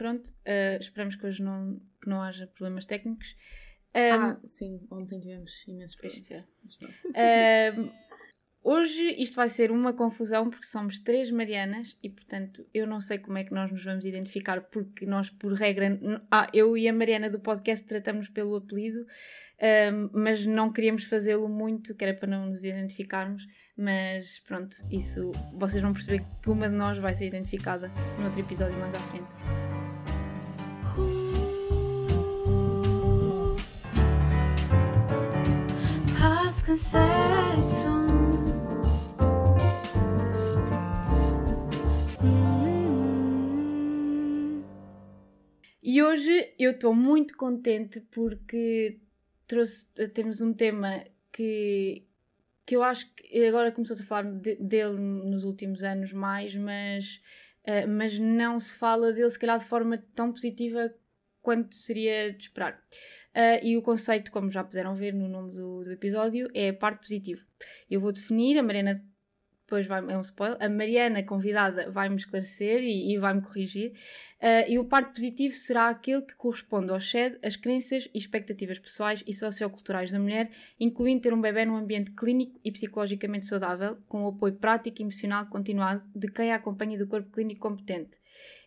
pronto, uh, esperamos que hoje não, que não haja problemas técnicos. Um, ah, sim, ontem tivemos imensos problemas. É. Uh, hoje isto vai ser uma confusão porque somos três Marianas e, portanto, eu não sei como é que nós nos vamos identificar porque nós, por regra, ah, eu e a Mariana do podcast tratamos pelo apelido, um, mas não queríamos fazê-lo muito, que era para não nos identificarmos. Mas pronto, isso vocês vão perceber que uma de nós vai ser identificada no outro episódio mais à frente. E hoje eu estou muito contente porque trouxe, temos um tema que, que eu acho que agora começou-se a falar de, dele nos últimos anos mais, mas, uh, mas não se fala dele se calhar de forma tão positiva quanto seria de esperar. Uh, e o conceito, como já puderam ver no nome do, do episódio, é a parte positiva. Eu vou definir, a Mariana depois vai, é um spoiler, a Mariana, convidada, vai-me esclarecer e, e vai-me corrigir. Uh, e o parte positivo será aquele que corresponde ao SHED, as crenças e expectativas pessoais e socioculturais da mulher, incluindo ter um bebê num ambiente clínico e psicologicamente saudável, com o apoio prático e emocional continuado de quem a acompanha do corpo clínico competente.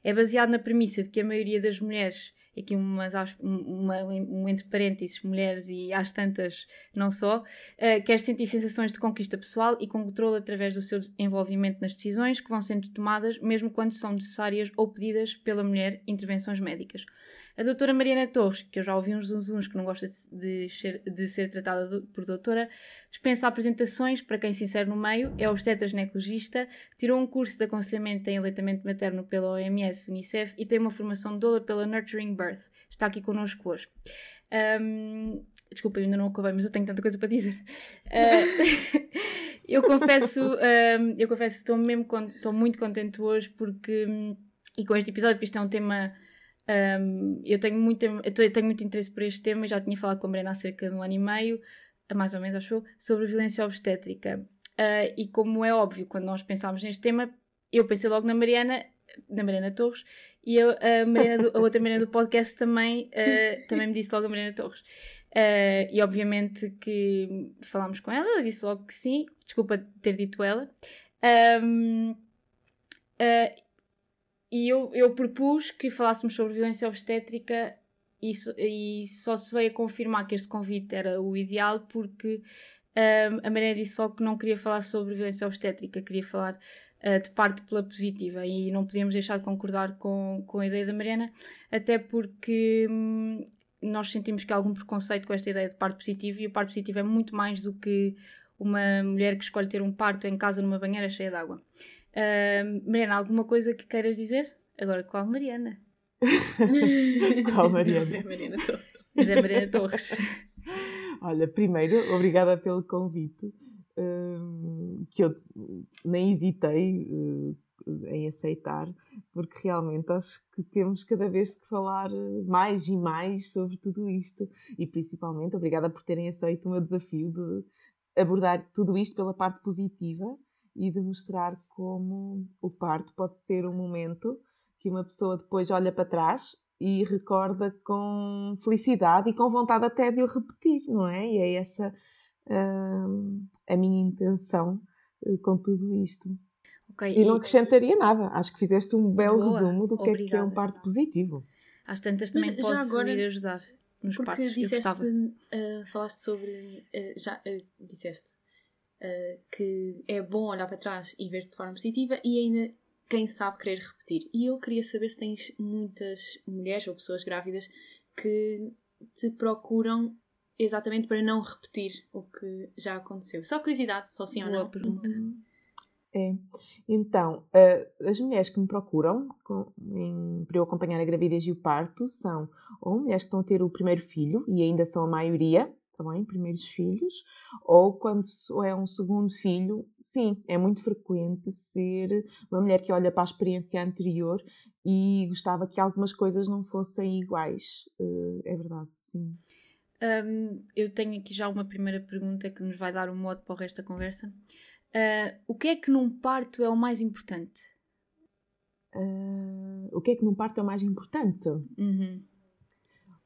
É baseado na premissa de que a maioria das mulheres aqui umas, uma, um entre parênteses, mulheres e às tantas não só, uh, quer sentir sensações de conquista pessoal e controle através do seu envolvimento nas decisões que vão sendo tomadas, mesmo quando são necessárias ou pedidas pela mulher intervenções médicas. A doutora Mariana Torres, que eu já ouvi uns zunzuns que não gosta de, ser, de ser tratada por doutora, dispensa apresentações para quem se insere no meio, é obstetra ginecologista, tirou um curso de aconselhamento em aleitamento materno pela OMS Unicef e tem uma formação de doula pela Nurturing Birth. Está aqui connosco hoje. Um, desculpa, ainda não acabei, mas eu tenho tanta coisa para dizer. Uh, eu confesso, um, eu confesso estou mesmo estou muito contente hoje porque e com este episódio, porque isto é um tema um, eu, tenho muito, eu tenho muito interesse por este tema, já tinha falado com a Mariana há cerca de um ano e meio, mais ou menos achou, sobre violência obstétrica. Uh, e como é óbvio, quando nós pensámos neste tema, eu pensei logo na Mariana, na Mariana Torres, e eu, a, Mariana do, a outra Mariana do podcast também, uh, também me disse logo a Mariana Torres. Uh, e obviamente que falámos com ela, ela disse logo que sim, desculpa ter dito ela. Um, e eu, eu propus que falássemos sobre violência obstétrica e, e só se veio a confirmar que este convite era o ideal porque um, a Maria disse só que não queria falar sobre violência obstétrica, queria falar uh, de parte pela positiva e não podíamos deixar de concordar com, com a ideia da Mariana, até porque hum, nós sentimos que há algum preconceito com esta ideia de parte positiva e a parte positiva é muito mais do que uma mulher que escolhe ter um parto em casa numa banheira cheia de água. Uh, Mariana, alguma coisa que queiras dizer? Agora, qual Mariana? qual Mariana? É Mariana Torres. Mas é Mariana Torres. Olha, primeiro, obrigada pelo convite, uh, que eu nem hesitei uh, em aceitar, porque realmente acho que temos cada vez que falar mais e mais sobre tudo isto. E principalmente, obrigada por terem aceito o meu desafio de abordar tudo isto pela parte positiva e de mostrar como o parto pode ser um momento que uma pessoa depois olha para trás e recorda com felicidade e com vontade até de o repetir, não é? E é essa uh, a minha intenção uh, com tudo isto. Okay, e não acrescentaria nada. Acho que fizeste um belo Boa, resumo do que é, que é um parto positivo. Às tantas também Mas, posso agora, ir ajudar nos porque partos. Disseste, uh, falaste sobre, já disseste uh, que é bom olhar para trás e ver de forma positiva e ainda, quem sabe, querer repetir. E eu queria saber se tens muitas mulheres ou pessoas grávidas que te procuram exatamente para não repetir o que já aconteceu. Só curiosidade, só sim ou não. pergunta. É. Então, uh, as mulheres que me procuram com, em, para eu acompanhar a gravidez e o parto são ou mulheres que estão a ter o primeiro filho, e ainda são a maioria, também, primeiros filhos, ou quando é um segundo filho, sim, é muito frequente ser uma mulher que olha para a experiência anterior e gostava que algumas coisas não fossem iguais. Uh, é verdade, sim. Um, eu tenho aqui já uma primeira pergunta que nos vai dar um modo para o resto da conversa. Uh, o que é que num parto é o mais importante? uh, o que é que num parto é o mais importante? Uhum.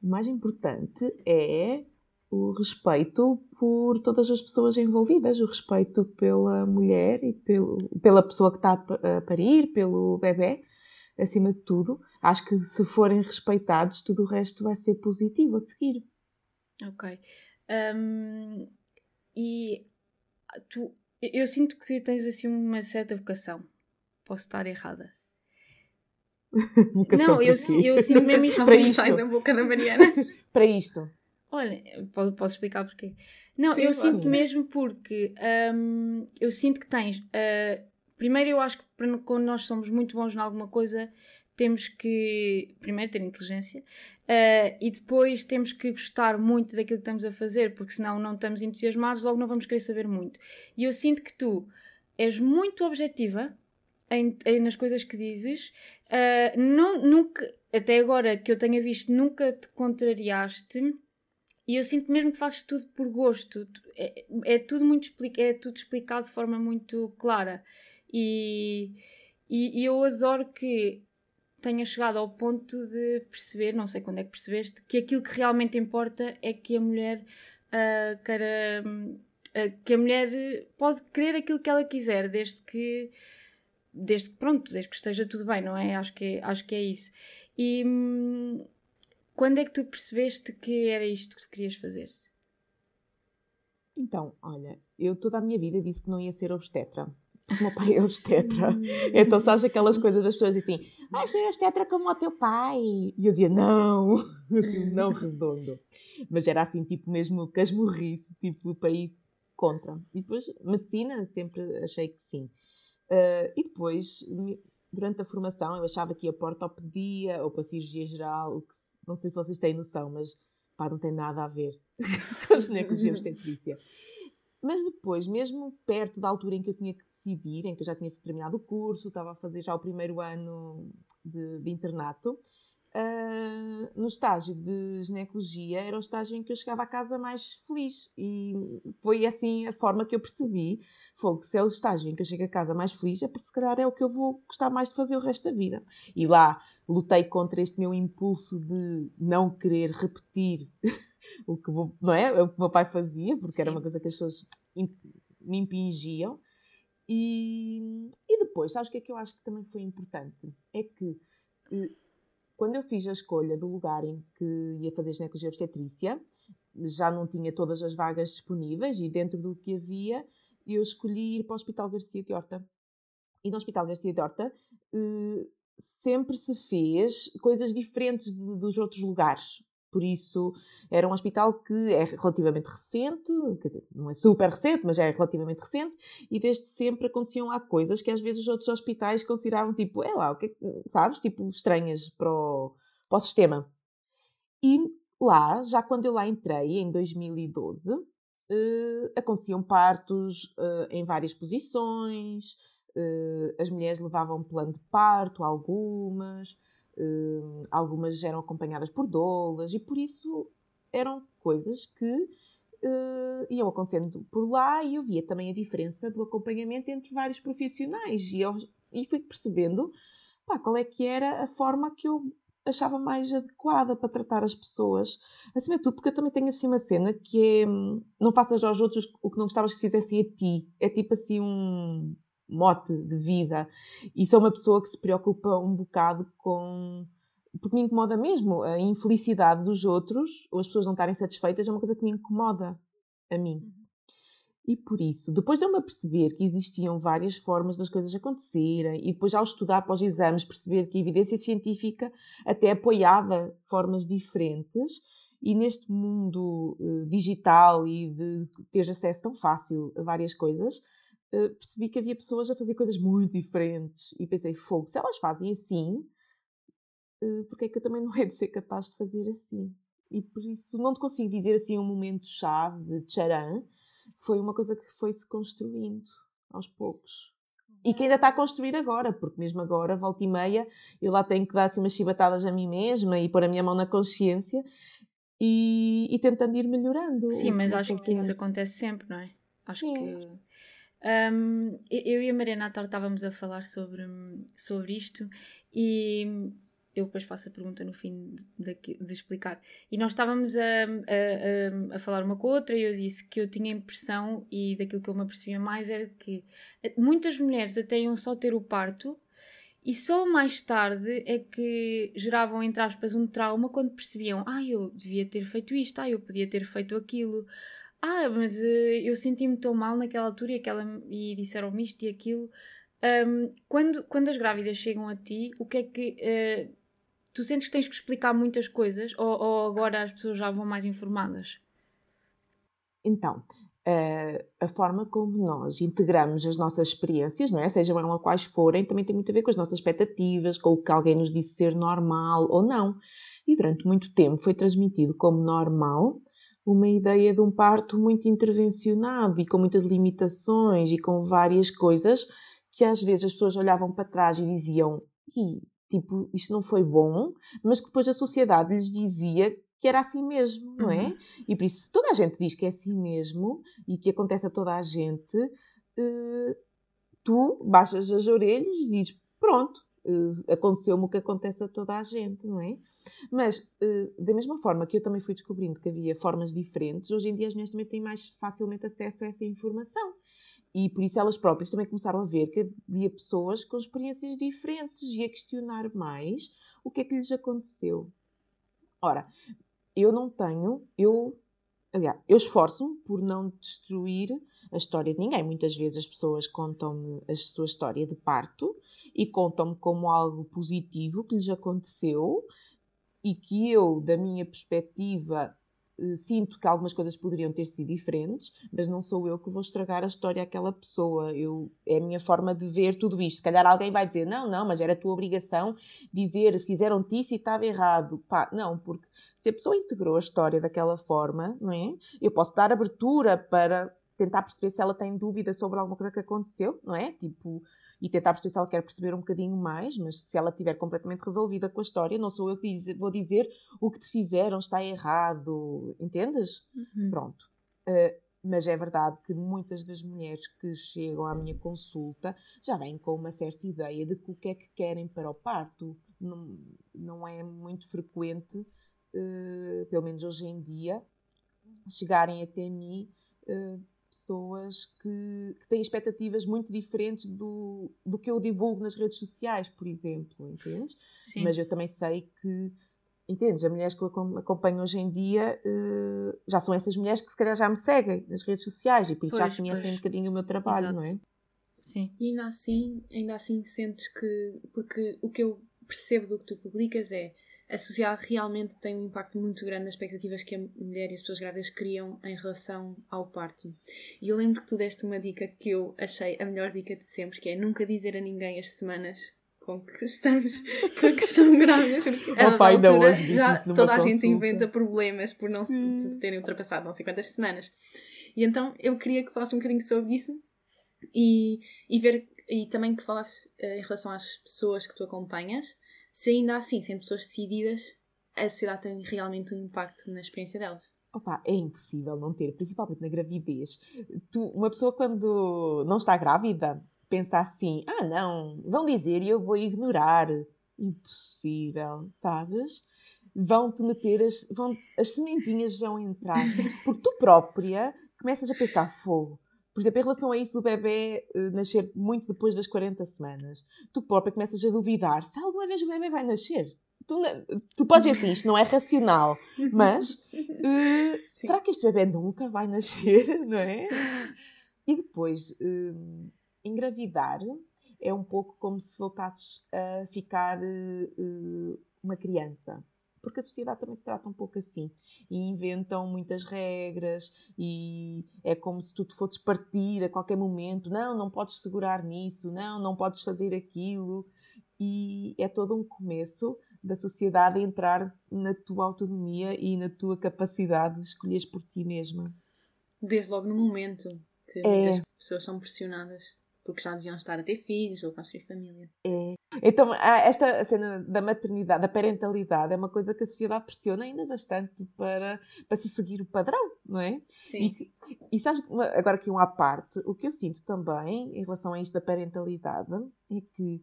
O mais importante é o respeito por todas as pessoas envolvidas, o respeito pela mulher e pelo, pela pessoa que está a parir, pelo bebê, acima de tudo. Acho que se forem respeitados, tudo o resto vai ser positivo a seguir. Ok. Um, e tu, eu sinto que tens assim uma certa vocação. Posso estar errada. não, eu, eu sinto mesmo isto para isto. sai da boca da Mariana. para isto. Olha, posso explicar porquê. Não, Sim, eu sinto mesmo porque um, eu sinto que tens. Uh, primeiro, eu acho que quando nós somos muito bons em alguma coisa, temos que primeiro ter inteligência uh, e depois temos que gostar muito daquilo que estamos a fazer, porque senão não estamos entusiasmados, logo não vamos querer saber muito. E eu sinto que tu és muito objetiva em, em, nas coisas que dizes, uh, não, nunca, até agora que eu tenha visto, nunca te contrariaste. E eu sinto mesmo que fazes tudo por gosto. É, é tudo muito é tudo explicado de forma muito clara. E, e, e eu adoro que tenha chegado ao ponto de perceber, não sei quando é que percebeste, que aquilo que realmente importa é que a mulher uh, queira, uh, que a mulher pode querer aquilo que ela quiser, desde que desde que pronto, desde que esteja tudo bem, não é? Acho que, acho que é isso. E hum, quando é que tu percebeste que era isto que tu querias fazer? Então, olha, eu toda a minha vida disse que não ia ser obstetra. O meu pai é obstetra. então, sabes aquelas coisas das pessoas assim, vais ser obstetra como o teu pai. E eu dizia, não, assim, não redondo. Mas era assim, tipo, mesmo casmurrice, tipo, para ir contra. E depois, medicina, sempre achei que sim. Uh, e depois, durante a formação, eu achava que ia para ortopedia ou para cirurgia geral, que, não sei se vocês têm noção, mas pá, não tem nada a ver com a ginecologia obstetrícia. Mas depois, mesmo perto da altura em que eu tinha que decidir, em que eu já tinha terminado o curso, estava a fazer já o primeiro ano de, de internato, Uh, no estágio de ginecologia era o estágio em que eu chegava a casa mais feliz e foi assim a forma que eu percebi fogo, se é o estágio em que eu chego a casa mais feliz é porque se calhar é o que eu vou gostar mais de fazer o resto da vida e lá lutei contra este meu impulso de não querer repetir o que vou, não é? o que meu pai fazia porque Sim. era uma coisa que as pessoas me impingiam e, e depois, sabes o que é que eu acho que também foi importante? É que quando eu fiz a escolha do lugar em que ia fazer ginecologia obstetrícia, já não tinha todas as vagas disponíveis e dentro do que havia, eu escolhi ir para o Hospital Garcia de Horta. E no Hospital Garcia de Horta eh, sempre se fez coisas diferentes de, dos outros lugares. Por isso, era um hospital que é relativamente recente, quer dizer, não é super recente, mas é relativamente recente, e desde sempre aconteciam lá coisas que às vezes os outros hospitais consideravam tipo, é lá, o que sabes, tipo, estranhas para o, para o sistema. E lá, já quando eu lá entrei, em 2012, eh, aconteciam partos eh, em várias posições, as mulheres levavam plano de parto, algumas, Uh, algumas eram acompanhadas por doulas e por isso eram coisas que uh, iam acontecendo por lá e eu via também a diferença do acompanhamento entre vários profissionais e, eu, e fui percebendo pá, qual é que era a forma que eu achava mais adequada para tratar as pessoas. Acima de tudo, porque eu também tenho assim uma cena que é não faças aos outros o que não gostavas que fizessem a ti. É tipo assim um mote de vida. E sou uma pessoa que se preocupa um bocado com. Porque me incomoda mesmo. A infelicidade dos outros, ou as pessoas não estarem satisfeitas, é uma coisa que me incomoda a mim. Uhum. E por isso, depois de eu me perceber que existiam várias formas das coisas acontecerem, e depois, ao estudar após exames, perceber que a evidência científica até apoiava formas diferentes, e neste mundo uh, digital e de ter acesso tão fácil a várias coisas, eh, percebi que havia pessoas a fazer coisas muito diferentes e pensei, fogo, se elas fazem assim, uh, porque é que eu também não hei de ser capaz de fazer assim? E por isso não te consigo dizer assim um momento-chave de tcharam, foi uma coisa que foi-se construindo aos poucos. E que ainda está a construir agora, porque mesmo agora, volta e meia, eu lá tenho que dar assim, umas chibatadas a mim mesma e pôr a minha mão na consciência e, e tentando ir melhorando. Sim, mas acho que isso acontece sempre, não é? Acho Sim. que Um, eu e a Mariana à tarde estávamos a falar sobre, sobre isto e eu depois faço a pergunta no fim de, de, de explicar. E nós estávamos a, a, a, a, falar uma com a outra e eu disse que eu tinha a impressão, e daquilo que eu me apercebia mais, era que muitas mulheres até iam só ter o parto e só mais tarde é que geravam, entre aspas, um trauma quando percebiam: ah, eu devia ter feito isto, ah, eu podia ter feito aquilo, ah, mas uh, eu senti-me tão mal naquela altura e, aquela, e disseram-me isto e aquilo. Um, quando, quando as grávidas chegam a ti, o que é que. Uh, tu sentes que tens que explicar muitas coisas ou, ou agora as pessoas já vão mais informadas? Então, uh, a forma como nós integramos as nossas experiências, não é? sejam elas quais forem, também tem muito a ver com as nossas expectativas, com o que alguém nos disse ser normal ou não. E durante muito tempo foi transmitido como normal uma ideia de um parto muito intervencionado e com muitas limitações e com várias coisas que às vezes as pessoas olhavam para trás e diziam tipo, isto não foi bom, mas que depois a sociedade lhes dizia que era assim mesmo, não é? Uhum. E por isso, se toda a gente diz que é assim mesmo e que acontece a toda a gente, uh, tu baixas as orelhas e dizes: pronto, uh, aconteceu-me o que acontece a toda a gente, não é? Mas, uh, da mesma forma que eu também fui descobrindo que havia formas diferentes, hoje em dia as mulheres também têm mais facilmente acesso a essa informação. E por isso elas próprias também começaram a ver que havia pessoas com experiências diferentes e a questionar mais o que é que lhes aconteceu. Ora, eu não tenho, eu, aliás, eu esforço-me por não destruir a história de ninguém. Muitas vezes as pessoas contam-me a sua história de parto e contam-me como algo positivo que lhes aconteceu e que eu, da minha perspectiva, sinto que algumas coisas poderiam ter sido diferentes, mas não sou eu que vou estragar a história àquela pessoa. Eu, é a minha forma de ver tudo isto. Se calhar alguém vai dizer, não, não, mas era a tua obrigação dizer, fizeram-te isso e estava errado. Pá, não, porque se a pessoa integrou a história daquela forma, não é? Eu posso dar abertura para tentar perceber se ela tem dúvida sobre alguma coisa que aconteceu, não é? Tipo, e tentar perceber se ela quer perceber um bocadinho mais, mas se ela estiver completamente resolvida com a história, não sou eu que vou dizer o que te fizeram está errado, entendes? Uhum. Pronto. Uh, mas é verdade que muitas das mulheres que chegam à minha consulta já vêm com uma certa ideia de o que é que querem para o parto. Não, não é muito frequente, uh, pelo menos hoje em dia, chegarem até mim uh, pessoas que, que, têm expectativas muito diferentes do, do que eu divulgo nas redes sociais, por exemplo, entendes? Sim. Mas eu também sei que, entendes, as mulheres que eu acompanho hoje em dia uh, já são essas mulheres que se calhar já me seguem nas redes sociais e por isso pois, já conhecem pois. um bocadinho o meu trabalho, Exato. não é? Sim. E ainda assim, ainda assim sentes que, porque o que eu percebo do que tu publicas é a sociedade realmente tem um impacto muito grande nas expectativas que a mulher e as pessoas grávidas criam em relação ao parto. E eu lembro que tu deste uma dica que eu achei a melhor dica de sempre, que é nunca dizer a ninguém as semanas com que estamos, com que são grávidas. Porque oh, pai, altura, hoje já toda a gente inventa problemas por não se, hum. por terem ultrapassado não sei quantas semanas. E então eu queria que falasse um bocadinho sobre isso e, e ver e também que falasses uh, em relação às pessoas que tu acompanhas se ainda assim, sendo pessoas decididas, a sociedade tem realmente um impacto na experiência delas. Opa, é impossível não ter, principalmente na gravidez. Tu, uma pessoa quando não está grávida pensa assim: ah, não, vão dizer e eu vou ignorar. Impossível, sabes? Vão-te meter as, vão, as sementinhas vão entrar, porque tu própria começas a pensar fogo por exemplo, em relação a isso, o bebê uh, nascer muito depois das 40 semanas, tu própria começas a duvidar se alguma vez o bebê vai nascer. Tu, tu podes dizer assim, isto não é racional, mas uh, será que este bebê nunca vai nascer, não é? E depois, uh, engravidar é um pouco como se voltasses a ficar uma criança porque a sociedade também trata um pouco assim. E inventam muitas regras e é como se tu te fosses partir a qualquer momento. Não, não podes segurar nisso, não, não podes fazer aquilo. E é todo um começo da sociedade a entrar na tua autonomia e na tua capacidade de escolheres por ti mesma. Desde logo no momento que é. muitas pessoas são pressionadas porque já deviam estar a ter filhos ou construir família. É. Então, esta cena da maternidade, da parentalidade, é uma coisa que a sociedade pressiona ainda bastante para, para se seguir o padrão, não é? Sim. E, e sabes, agora aqui um à parte, o que eu sinto também em relação a isto da parentalidade é que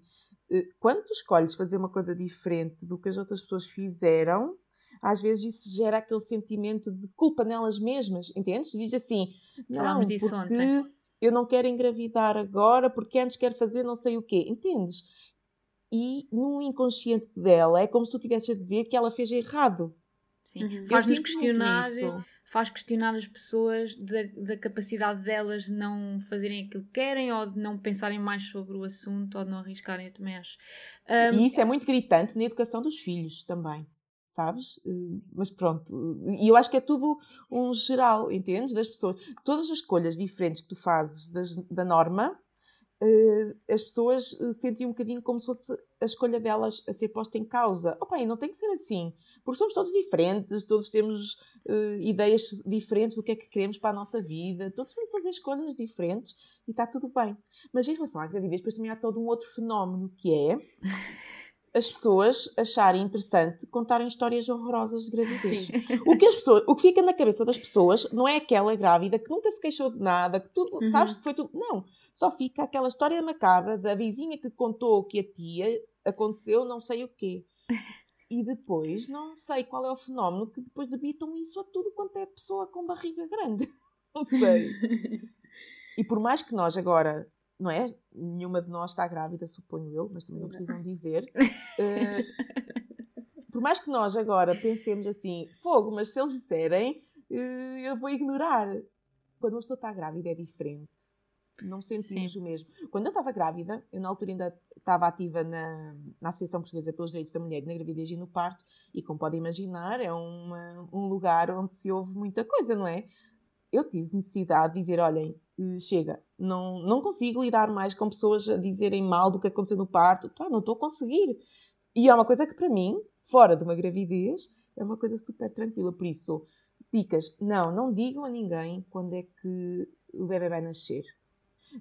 eh, quando tu escolhes fazer uma coisa diferente do que as outras pessoas fizeram, às vezes isso gera aquele sentimento de culpa nelas mesmas, entendes? Tu dizes assim, não, Falámos disso porque ontem. Eu não quero engravidar agora, porque antes quero fazer não sei o quê, entendes? E no inconsciente dela é como se tu estivesse a dizer que ela fez errado. Sim. Uhum. Faz-nos questionar, faz questionar as pessoas da, da capacidade delas de não fazerem aquilo que querem ou de não pensarem mais sobre o assunto ou de não arriscarem, eu também acho. Um, E isso é muito gritante na educação dos filhos também, sabes? Eh, Mas pronto, e eu acho que é tudo um geral, entendes? Das pessoas. Todas as escolhas diferentes que tu fazes das- da norma, eh, as pessoas eh, sentem um bocadinho como se fosse a escolha delas a ser posta em causa. Opa, e não tem que ser assim, porque somos todos diferentes, todos temos eh, ideias diferentes do que é que queremos para a nossa vida, todos vamos fazer escolhas diferentes e está tudo bem. Mas em relação à gravidez, depois também há todo um outro fenómeno que é as pessoas acharem interessante contarem histórias horrorosas de gravidez. Sim. O que, as pessoas, o que fica na cabeça das pessoas não é aquela grávida que nunca se queixou de nada, que tudo, Uhum. sabes que foi tudo. Não. Só fica aquela história macabra da vizinha que contou que a tia aconteceu não sei o quê. E depois, não sei qual é o fenómeno que depois debitam isso a tudo quanto é pessoa com barriga grande. Não sei. E por mais que nós agora, não é? Nenhuma de nós está grávida, suponho eu, mas também não precisam dizer. eh, por mais que nós agora pensemos assim, fogo, mas se eles disserem, eh, eu vou ignorar. Quando uma pessoa está grávida é diferente. Não sentimos Sim. o mesmo. Quando eu estava grávida, eu na altura ainda estava ativa na, na Associação Portuguesa pelos Direitos da Mulher na gravidez e no parto, e como podem imaginar, é uma- um lugar onde se ouve muita coisa, não é? Eu tive necessidade de dizer, olhem, chega, não, não consigo lidar mais com pessoas a dizerem mal do que aconteceu no parto. Não estou a conseguir. E é uma coisa que para mim, fora de uma gravidez, é uma coisa super tranquila. Por isso, dicas, não, não digam a ninguém quando é que o bebê vai nascer.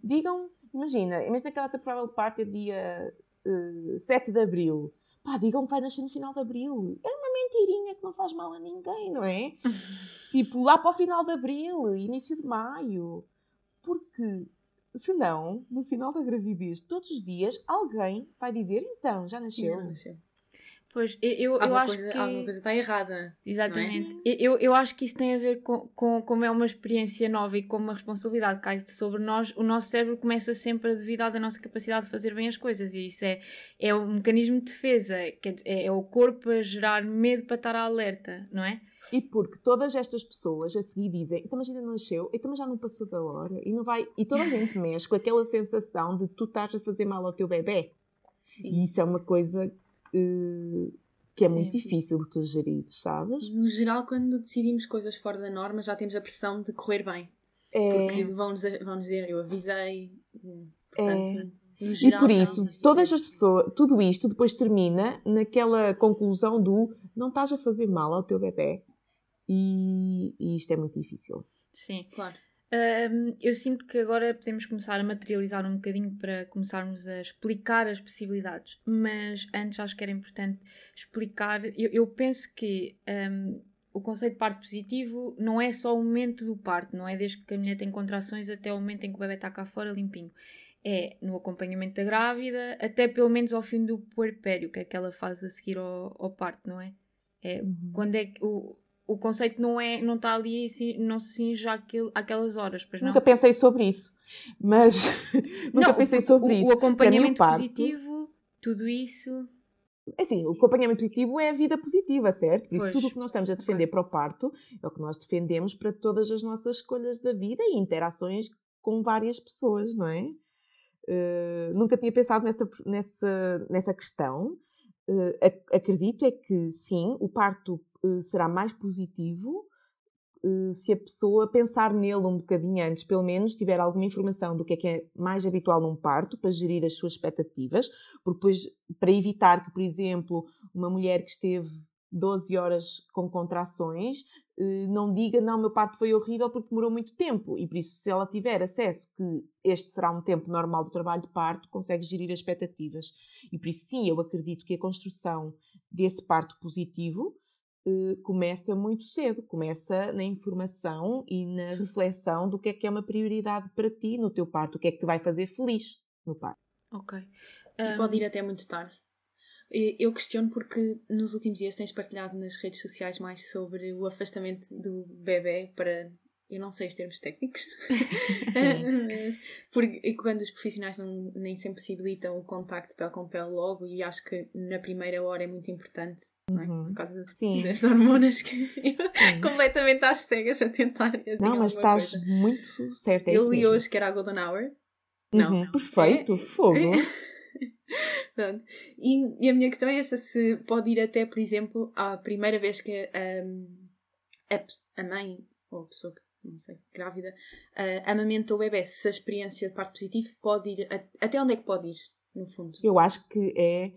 Digam, imagina, imagina que ela tem provável de parto é dia eh, 7 de Abril. Pá, digam que vai nascer no final de Abril. É uma mentirinha que não faz mal a ninguém, não é? tipo, lá para o final de Abril, início de Maio. Porque, senão, no final da gravidez, todos os dias, alguém vai dizer, então, já nasceu. Não nasceu. Pois, eu, eu, eu acho coisa, que. alguma coisa está errada. Exatamente. Eu, eu- eu acho que isso tem a ver com, com como é uma experiência nova e com uma responsabilidade que cai sobre nós. O nosso cérebro começa sempre a duvidar da nossa capacidade de fazer bem as coisas e isso é, é um mecanismo de defesa. É, é o corpo a gerar medo para estar alerta, não é? E porque todas estas pessoas a seguir dizem, então mas ainda não nasceu, então mas já não passou da hora, e não vai. E toda a gente mexe com aquela sensação de tu estás a fazer mal ao teu bebê. Sim. E isso é uma coisa eh, que é Sim, muito sim. difícil de tu gerir, sabes? No geral, quando decidimos coisas fora da norma, já temos a pressão de correr bem. É, Porque vão-nos vão dizer, eu avisei. hum, Portanto, e geral, por já isso, todas as pessoas, tudo isto depois termina naquela conclusão do não estás a fazer mal ao teu bebê. E, e isto é muito difícil. Sim. Claro. Hum, eu sinto que agora podemos começar a materializar um bocadinho para começarmos a explicar as possibilidades, mas antes acho que era importante explicar. Eu, eu penso que hum, o conceito de parto positivo não é só o momento do parto, não é desde que a mulher tem contrações até o momento em que o bebê está cá fora limpinho. É no acompanhamento da grávida, até pelo menos ao fim do puerpério, que é aquela fase a seguir ao, ao parto, não é? É quando é que o, o conceito não é não está ali assim, não se cinge àquele, àquelas horas pois não Nunca pensei sobre isso, mas nunca Não, pensei porque sobre o, isso. o acompanhamento Para mim, o parto- positivo tudo isso É Assim, o acompanhamento positivo é a vida positiva, certo? Por isso, Pois. tudo o que nós estamos a defender para o parto é o que nós defendemos para todas as nossas escolhas da vida e interações com várias pessoas, não é? Eh, nunca tinha pensado nessa, nessa, nessa questão. Ac- acredito é que sim, o parto eh, será mais positivo eh, se a pessoa pensar nele um bocadinho antes, pelo menos tiver alguma informação do que é que é mais habitual num parto para gerir as suas expectativas, porque depois, para evitar que, por exemplo, uma mulher que esteve 12 horas com contrações, eh, não diga, não, meu parto foi horrível porque demorou muito tempo. E por isso, se ela tiver acesso que este será um tempo normal do trabalho de parto, consegue gerir as expectativas. E por isso, sim, eu acredito que a construção desse parto positivo eh, começa muito cedo, começa na informação e na reflexão do que é que é uma prioridade para ti no teu parto, o que é que te vai fazer feliz no parto. Ok. Um... pode ir até muito tarde. Eu questiono porque nos últimos dias tens partilhado nas redes sociais mais sobre o afastamento do bebê para. Eu não sei os termos técnicos, mas porque quando os profissionais não, nem sempre possibilitam o contacto pele com pele logo, e acho que na primeira hora é muito importante, não é? Uhum. Por causa Sim. das hormonas que completamente às cegas a tentar. Não, mas estás coisa. muito certa. É eu li hoje que era a Golden Hour. Não, uhum, não. Perfeito, é? fogo. Pronto. E, e, a minha questão é essa: se pode ir até, por exemplo, à primeira vez que um, a, a mãe ou a pessoa que não sei, grávida, uh, o bebê, se a experiência de parto positivo pode ir, a, até onde é que pode ir, no fundo? Eu acho que é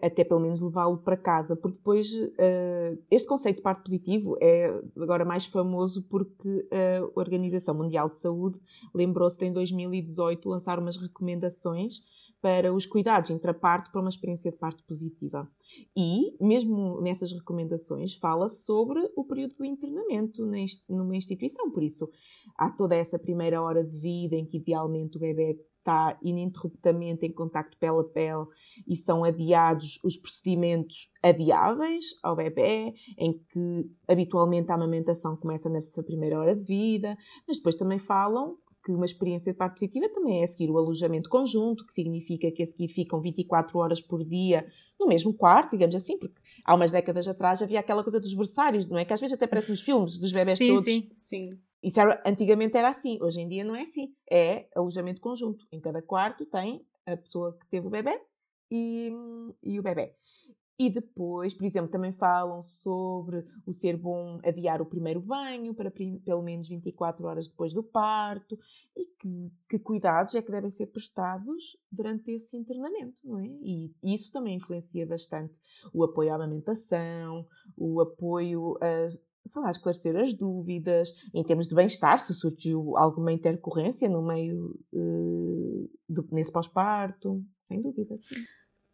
até pelo menos levá-lo para casa, porque depois uh, este conceito de parto positivo é agora mais famoso porque a Organização Mundial de Saúde lembrou-se de em 2018 lançar umas recomendações para os cuidados intraparto para uma experiência de parto positiva. E, mesmo nessas recomendações, fala sobre o período do internamento numa instituição. Por isso, há toda essa primeira hora de vida em que, idealmente, o bebê está ininterruptamente em contacto pele a pele e são adiados os procedimentos adiáveis ao bebê, em que habitualmente a amamentação começa nessa primeira hora de vida, mas depois também falam que uma experiência de parto positiva também é seguir o alojamento conjunto, que significa que a seguir ficam 24 horas por dia no mesmo quarto, digamos assim, porque há umas décadas atrás havia aquela coisa dos berçários, não é? Que às vezes até parece nos filmes dos bebés sim, todos. Sim, sim. Isso era, antigamente era assim, hoje em dia não é assim. É alojamento conjunto. Em cada quarto tem a pessoa que teve o bebê e, e o bebê. E depois, por exemplo, também falam sobre o ser bom adiar o primeiro banho para pelo menos 24 horas depois do parto e que, que, cuidados é que devem ser prestados durante esse internamento, não é? E isso também influencia bastante o apoio à amamentação, o apoio a, sei lá, esclarecer as dúvidas, em termos de bem-estar, se surgiu alguma intercorrência no meio, uh, do, nesse pós-parto, sem dúvida, sim.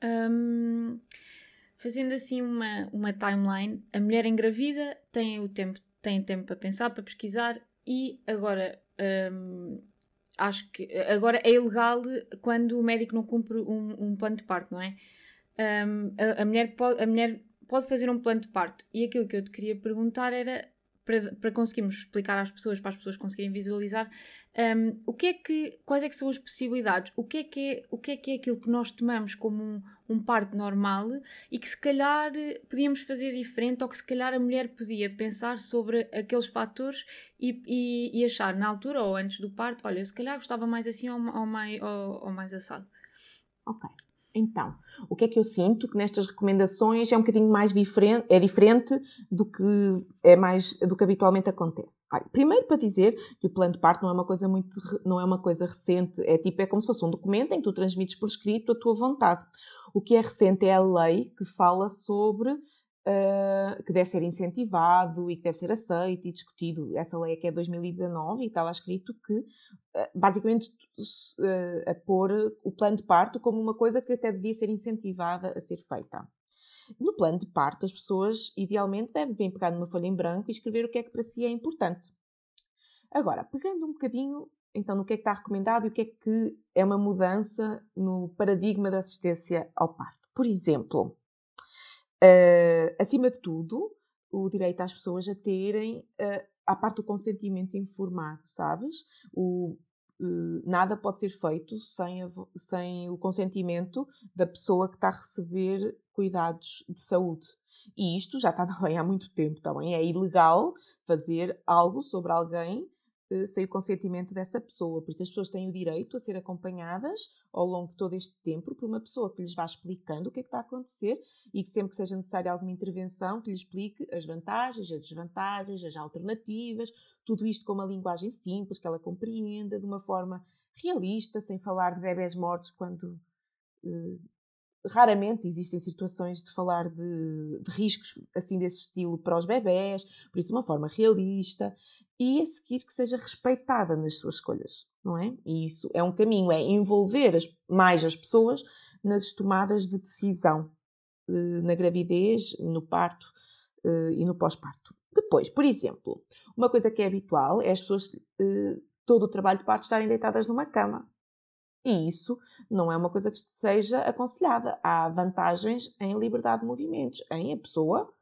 Um fazendo assim uma, uma timeline, a mulher engravida tem o tempo, tem tempo para pensar, para pesquisar e agora hum, acho que agora é ilegal quando o médico não cumpre um, um plano de parto, não é? Um, a, a, mulher pode, a mulher pode fazer um plano de parto e aquilo que eu te queria perguntar era para, para conseguirmos explicar às pessoas, para as pessoas conseguirem visualizar, um, o que é que, quais é que são as possibilidades, o que é que é, o que é, que é aquilo que nós tomamos como um, um parto normal e que se calhar podíamos fazer diferente ou que se calhar a mulher podia pensar sobre aqueles fatores e, e, e achar na altura ou antes do parto, olha, se calhar gostava mais assim ou, ou, mais, ou, ou mais assado. Ok. Então, o que é que eu sinto? Que nestas recomendações é um bocadinho mais diferente, é diferente do que é mais do que habitualmente acontece. Primeiro para dizer que o plano de parto não é uma coisa muito, não é uma coisa recente, é tipo, é como se fosse um documento em que tu transmites por escrito a tua vontade. O que é recente é a lei que fala sobre uh, que deve ser incentivado e que deve ser aceito e discutido. Essa lei é que é 2019 e está lá escrito que, uh, basicamente, uh, a pôr o plano de parto como uma coisa que até devia ser incentivada a ser feita. No plano de parto, as pessoas, idealmente, devem pegar numa folha em branco e escrever o que é que para si é importante. Agora, pegando um bocadinho então no que é que está recomendado e o que é que é uma mudança no paradigma da assistência ao parto. Por exemplo, Uh, acima de tudo, o direito às pessoas a terem, uh, à parte do consentimento informado, sabes? O, uh, nada pode ser feito sem, a, sem o consentimento da pessoa que está a receber cuidados de saúde. E isto já está na lei há muito tempo também. É ilegal fazer algo sobre alguém eh, sem o consentimento dessa pessoa. Por isso, as pessoas têm o direito a ser acompanhadas ao longo de todo este tempo por uma pessoa que lhes vá explicando o que é que está a acontecer e que sempre que seja necessária alguma intervenção, que lhes explique as vantagens, as desvantagens, as alternativas, tudo isto com uma linguagem simples, que ela compreenda de uma forma realista, sem falar de bebés mortos quando uh, raramente existem situações de falar de, de, riscos assim desse estilo para os bebés, por isso de uma forma realista e a seguir que seja respeitada nas suas escolhas, não é? E isso é um caminho, é envolver as, mais as pessoas nas tomadas de decisão eh, na gravidez, no parto eh, e no pós-parto. Depois, por exemplo, uma coisa que é habitual é as pessoas eh, todo o trabalho de parto estarem deitadas numa cama. E isso não é uma coisa que seja aconselhada. Há vantagens em liberdade de movimentos, em a pessoa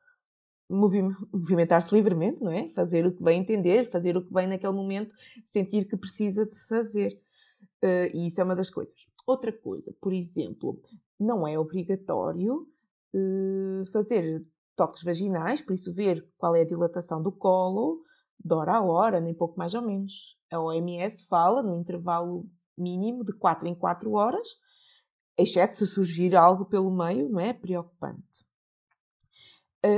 movimentar-se livremente, não é? Fazer o que bem entender, fazer o que bem naquele momento, sentir que precisa de fazer. Uh, e isso é uma das coisas. Outra coisa, por exemplo, não é obrigatório uh, fazer toques vaginais, por isso ver qual é a dilatação do colo, de hora a hora, nem pouco mais ou menos. A OMS fala no intervalo mínimo de 4 em 4 horas, exceto se surgir algo pelo meio, não é? Preocupante.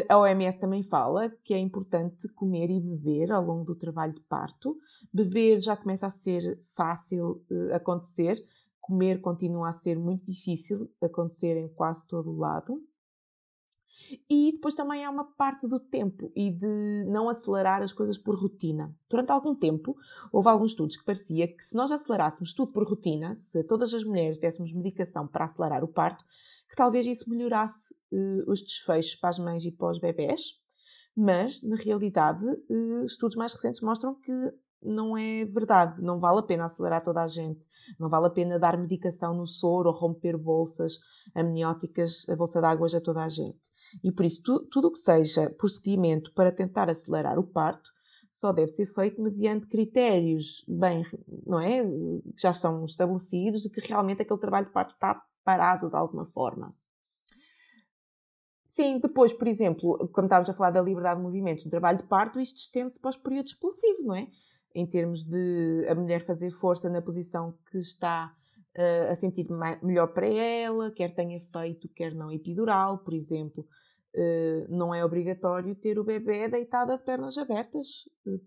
A OMS também fala que é importante comer e beber ao longo do trabalho de parto. Beber já começa a ser fácil uh, acontecer, comer continua a ser muito difícil acontecer em quase todo o lado. E depois também há uma parte do tempo e de não acelerar as coisas por rotina. Durante algum tempo, houve alguns estudos que parecia que se nós acelerássemos tudo por rotina, se todas as mulheres dessemos medicação para acelerar o parto, que talvez isso melhorasse uh, os desfechos para as mães e para os bebés. Mas, na realidade, uh, estudos mais recentes mostram que não é verdade. Não vale a pena acelerar toda a gente. Não vale a pena dar medicação no soro ou romper bolsas amnióticas, a bolsa de águas a toda a gente. E por isso, tu, tudo o que seja procedimento para tentar acelerar o parto só deve ser feito mediante critérios bem, não é? Que já estão estabelecidos de que realmente aquele trabalho de parto está parado de alguma forma. Sim, depois, por exemplo, como estávamos a falar da liberdade de movimentos no trabalho de parto, isto estende-se para os períodos expulsivos, não é? Em termos de a mulher fazer força na posição que está uh, a sentir melhor para ela, quer tenha feito, quer não epidural, por exemplo. Uh, não é obrigatório ter o bebê deitado de pernas abertas, uh,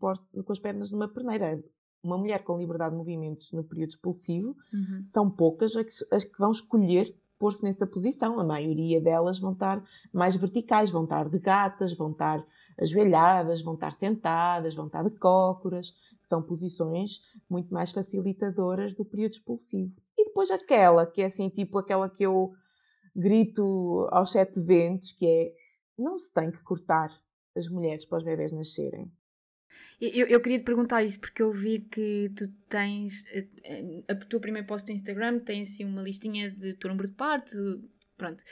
com as pernas numa perneira. Uma mulher com liberdade de movimentos no período expulsivo uhum. são poucas as que, as que vão escolher pôr-se nessa posição. A maioria delas vão estar mais verticais, vão estar de gatas, vão estar ajoelhadas, vão estar sentadas, vão estar de cócoras, que são posições muito mais facilitadoras do período expulsivo. E depois aquela, que é assim, tipo aquela que eu grito aos sete ventos, que é não se tem que cortar as mulheres para os bebés nascerem. Eu, eu queria te perguntar isso porque eu vi que tu tens a, eh, a, a tua primeira post no Instagram tem assim uma listinha de teu número de partes, pronto.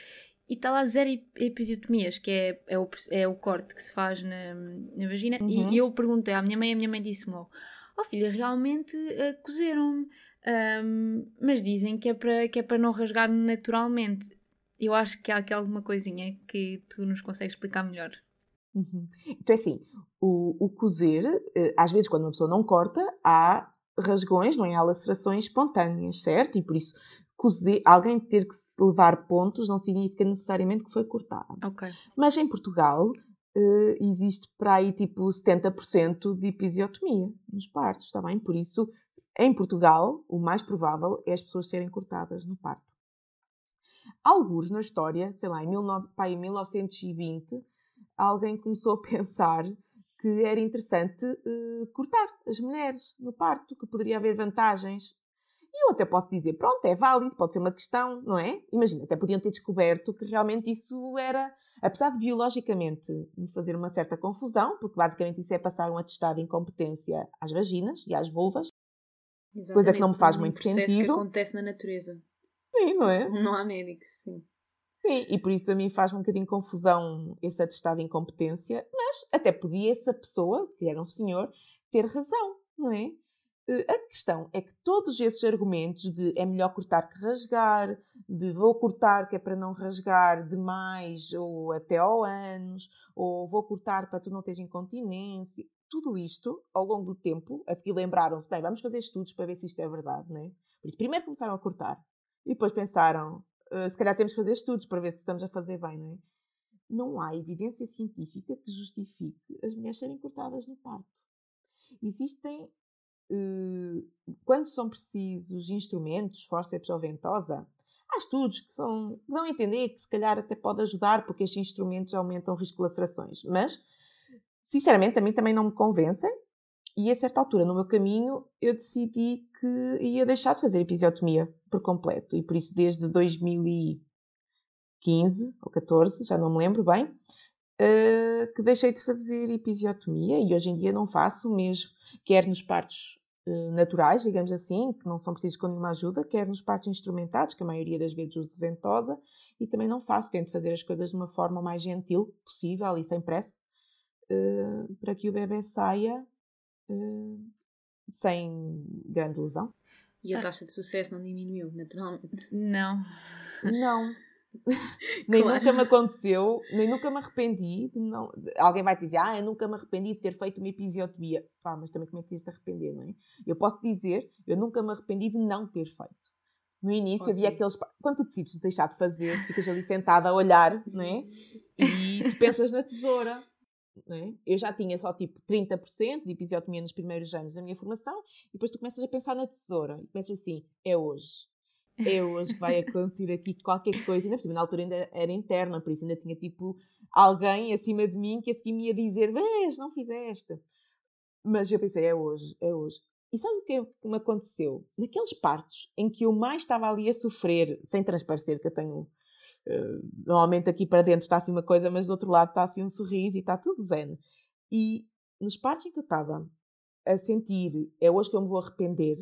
E está lá zero episiotomias, que é, é, o, é o corte que se faz na, na vagina. Uhum. E, eu perguntei à minha mãe, a minha mãe disse-me logo: Oh filha, realmente uh, cozeram-me. Um, mas dizem que é, para, que é para não rasgar naturalmente. Eu acho que há aqui alguma coisinha que tu nos consegues explicar melhor. Uhum. Então é assim, o, o cozer, eh, às vezes quando uma pessoa não corta, há rasgões, não é? Há lacerações espontâneas, certo? E por isso, cozer, alguém ter que levar pontos não significa necessariamente que foi cortada. Okay. Mas em Portugal uh, existe para aí tipo 70% de episiotomia nos partos, está bem? Por isso, em Portugal, o mais provável é as pessoas serem cortadas no parto. Alguns na história, sei lá, em, 19, pá, em 1920, alguém começou a pensar que era interessante uh, cortar as mulheres no parto, que poderia haver vantagens. E eu até posso dizer, pronto, é válido, pode ser uma questão, não é? Imagina, até podiam ter descoberto que realmente isso era, apesar de biologicamente me fazer uma certa confusão, porque basicamente isso é passar um atestado de incompetência às vaginas e às vulvas, Exatamente, coisa que não me faz muito sentido. que acontece na natureza. Sim, não é? Não há médicos, sim. Sim, e por isso a mim faz um bocadinho confusão esse atestado de incompetência, mas até podia essa pessoa, que era um senhor, ter razão, não é? Eh, a questão é que todos esses argumentos de é melhor cortar que rasgar, de vou cortar que é para não rasgar demais ou até ao anos, ou vou cortar para tu não teres incontinência, tudo isto, ao longo do tempo, a seguir lembraram-se, bem, vamos fazer estudos para ver se isto é verdade, não é? Por isso, primeiro começaram a cortar, e depois pensaram, uh, se calhar temos que fazer estudos para ver se estamos a fazer bem, não é? Não há evidência científica que justifique as mulheres serem cortadas no parto. Existem, uh, quando são precisos instrumentos, fórceps ou ventosa, há estudos que, são, que dão a entender que se calhar até pode ajudar, porque estes instrumentos aumentam o risco de lacerações. Mas, sinceramente, a mim também não me convencem. E a certa altura, no meu caminho, eu decidi que ia deixar de fazer episiotomia por completo. E por isso, desde 2015 ou 14, já não me lembro bem, uh, que deixei de fazer episiotomia e hoje em dia não faço mesmo, quer nos partos uh, naturais, digamos assim, que não são precisos com nenhuma ajuda, quer nos partos instrumentados, que a maioria das vezes uso ventosa, e também não faço, tento fazer as coisas de uma forma mais gentil possível e sem pressa, uh, para que o bebê saia sem grande lesão. E a ah. taxa de sucesso não diminuiu, naturalmente? Não. Não. nem claro. nunca me aconteceu, nem nunca me arrependi. Não... Alguém vai dizer, ah, eu nunca me arrependi de ter feito uma episiotomia. Pá, mas também como é que tens de arrepender, não é? Eu posso dizer, eu nunca me arrependi de não ter feito. No início Ótimo. havia aqueles. Quando tu decides deixar de fazer, tu ficas ali sentada a olhar, não é? E tu pensas na tesoura. É? Eu já tinha só tipo 30% de episiotomia nos primeiros anos da minha formação, e depois tu começas a pensar na tesoura, e pensas assim: é hoje, é hoje que vai acontecer aqui qualquer coisa. Ainda por cima, na altura ainda era interna, por isso ainda tinha tipo alguém acima de mim que a seguir me ia dizer: vês, não fizeste. Mas eu pensei: é hoje, é hoje. E sabe o que, é que me aconteceu? Naqueles partos em que eu mais estava ali a sofrer, sem transparecer, que eu tenho normalmente aqui para dentro está assim uma coisa, mas do outro lado está assim um sorriso e está tudo zen. E nos partes em que eu estava a sentir, é hoje que eu me vou arrepender,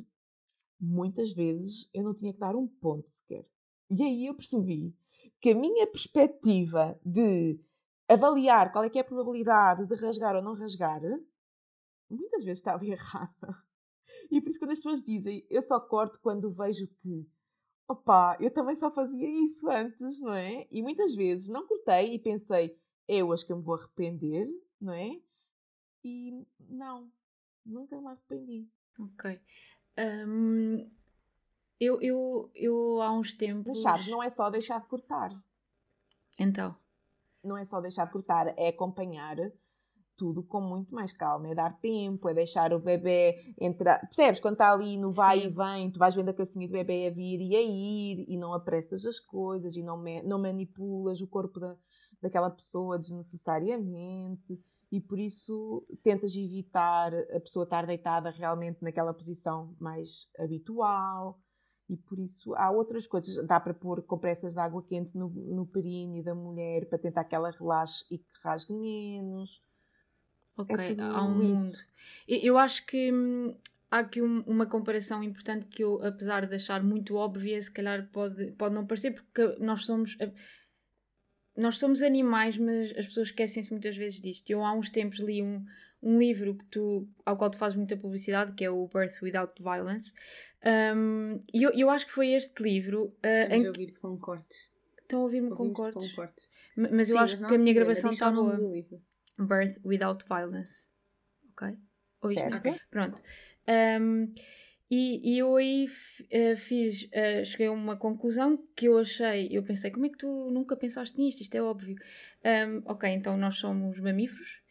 muitas vezes eu não tinha que dar um ponto sequer. E aí eu percebi que a minha perspectiva de avaliar qual é que é a probabilidade de rasgar ou não rasgar, muitas vezes estava errada. E por isso quando as pessoas dizem eu só corto quando vejo que Opa, eu também só fazia isso antes, não é? E muitas vezes não cortei e pensei, eu acho que eu me vou arrepender, não é? E não, nunca me arrependi. Ok. Um, eu, eu, eu há uns tempos. Mas sabes, não é só deixar de cortar. Então. Não é só deixar de cortar, é acompanhar tudo com muito mais calma, é dar tempo, é deixar o bebê entrar. Percebes? Quando está ali no vai Sim. e vem, tu vais vendo a cabecinha do bebê a vir e a ir e não apressas as coisas e não, me, não manipulas o corpo da, daquela pessoa desnecessariamente e por isso tentas evitar a pessoa estar deitada realmente naquela posição mais habitual. E por isso há outras coisas. Dá para pôr compressas de água quente no, no períneo da mulher para tentar que ela relaxe e que rasgue menos Ok, é há um mundo. Eu acho que hum, há aqui um, uma comparação importante que eu, apesar de achar muito óbvia, se calhar pode, pode não parecer, porque nós somos. Nós somos animais, mas as pessoas esquecem-se muitas vezes disto. Eu há uns tempos li um, um livro que tu, ao qual tu fazes muita publicidade, que é o Birth Without Violence. Um, e eu, eu acho que foi este livro. Uh, Estamos em... a ouvir-te com cortes. Estão a ouvir-me com cortes? com cortes? Mas Sim, eu acho mas que a minha gravação está boa. Birth Without Violence. Ok? Ouviste? Okay. Pronto. Um, e, e, eu aí uh, fiz, uh, cheguei a uma conclusão que eu achei, eu pensei, como é que tu nunca pensaste nisto? Isto é óbvio. Um, ok, então nós somos mamíferos.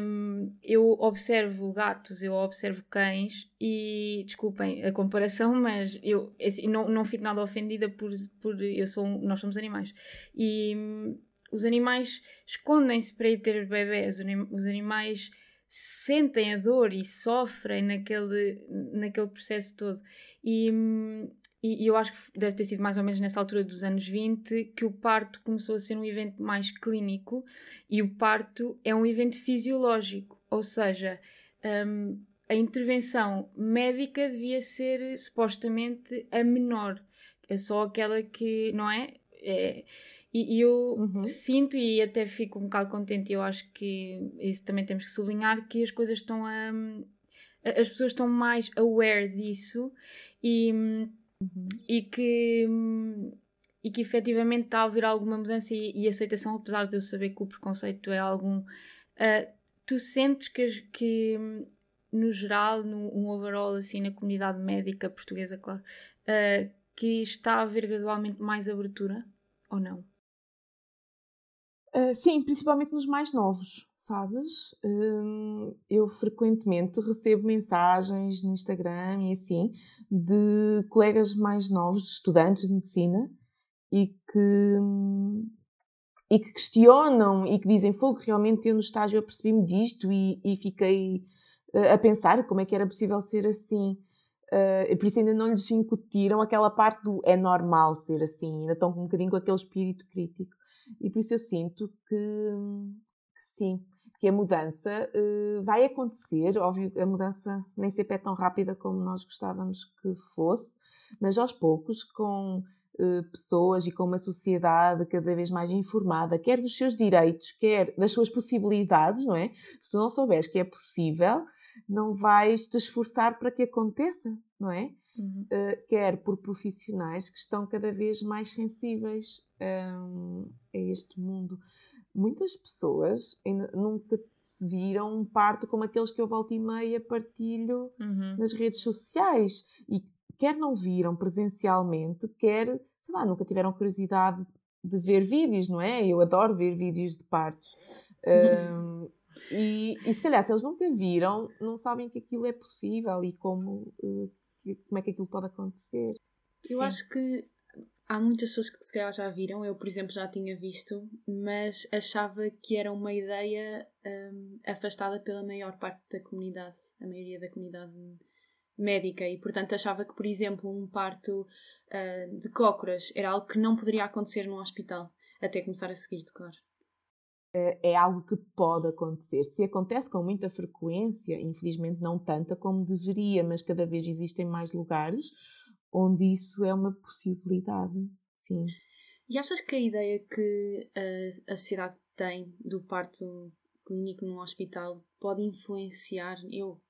Um, eu observo gatos, eu observo cães e desculpem a comparação, mas eu assim, não, não fico nada ofendida por, por eu sou, nós somos animais. E os animais escondem-se para ir ter bebés, os animais sentem a dor e sofrem naquele, naquele processo todo. E, e, eu acho que deve ter sido mais ou menos nessa altura dos anos 20 que o parto começou a ser um evento mais clínico e o parto é um evento fisiológico, ou seja, um, a intervenção médica devia ser supostamente a menor, é só aquela que, não é? é e, e eu uhum. sinto e até fico um bocado contente, eu acho que isso também temos que sublinhar, que as coisas estão a. as pessoas estão mais aware disso e, uhum. e que. E que efetivamente está a haver alguma mudança e, e, aceitação, apesar de eu saber que o preconceito é algum. Uh, tu sentes que, que no geral, no um overall, assim, na comunidade médica portuguesa, claro, uh, que está a haver gradualmente mais abertura ou não? Uh, sim, principalmente nos mais novos, sabes? Uh, eu frequentemente recebo mensagens no Instagram e assim de colegas mais novos, de estudantes de medicina, e que, e que questionam e que dizem: Fogo, realmente eu no estágio apercebi-me disto e, e fiquei uh, a pensar como é que era possível ser assim. Uh, por isso ainda não lhes incutiram aquela parte do é normal ser assim, ainda estão um bocadinho com aquele espírito crítico. E por isso eu sinto que, que sim, que a mudança uh, vai acontecer. Óbvio, a mudança nem sempre é tão rápida como nós gostávamos que fosse, mas aos poucos, com uh, pessoas e com uma sociedade cada vez mais informada, quer dos seus direitos, quer das suas possibilidades, não é? Se tu não souberes que é possível, não vais te esforçar para que aconteça, não é? Uhum. Uh, quer por profissionais que estão cada vez mais sensíveis um, a este mundo. Muitas pessoas nunca se viram um parto como aqueles que eu volto e meia partilho uhum. nas redes sociais e quer não viram presencialmente, quer, sei lá, nunca tiveram curiosidade de ver vídeos, não é? Eu adoro ver vídeos de partos. um, e, e, se calhar, se eles nunca viram, não sabem que aquilo é possível e como, uh, como é que aquilo pode acontecer. Eu Sim. acho que há muitas pessoas que se calhar já viram, eu por exemplo já tinha visto, mas achava que era uma ideia um, afastada pela maior parte da comunidade, a maioria da comunidade médica, e portanto achava que, por exemplo, um parto uh, de cócoras era algo que não poderia acontecer num hospital, até começar a seguir-te, claro é algo que pode acontecer. Se acontece com muita frequência, infelizmente não tanta como deveria, mas cada vez existem mais lugares onde isso é uma possibilidade, sim. E achas que a ideia que a, a sociedade tem do parto clínico num hospital pode influenciar, eu,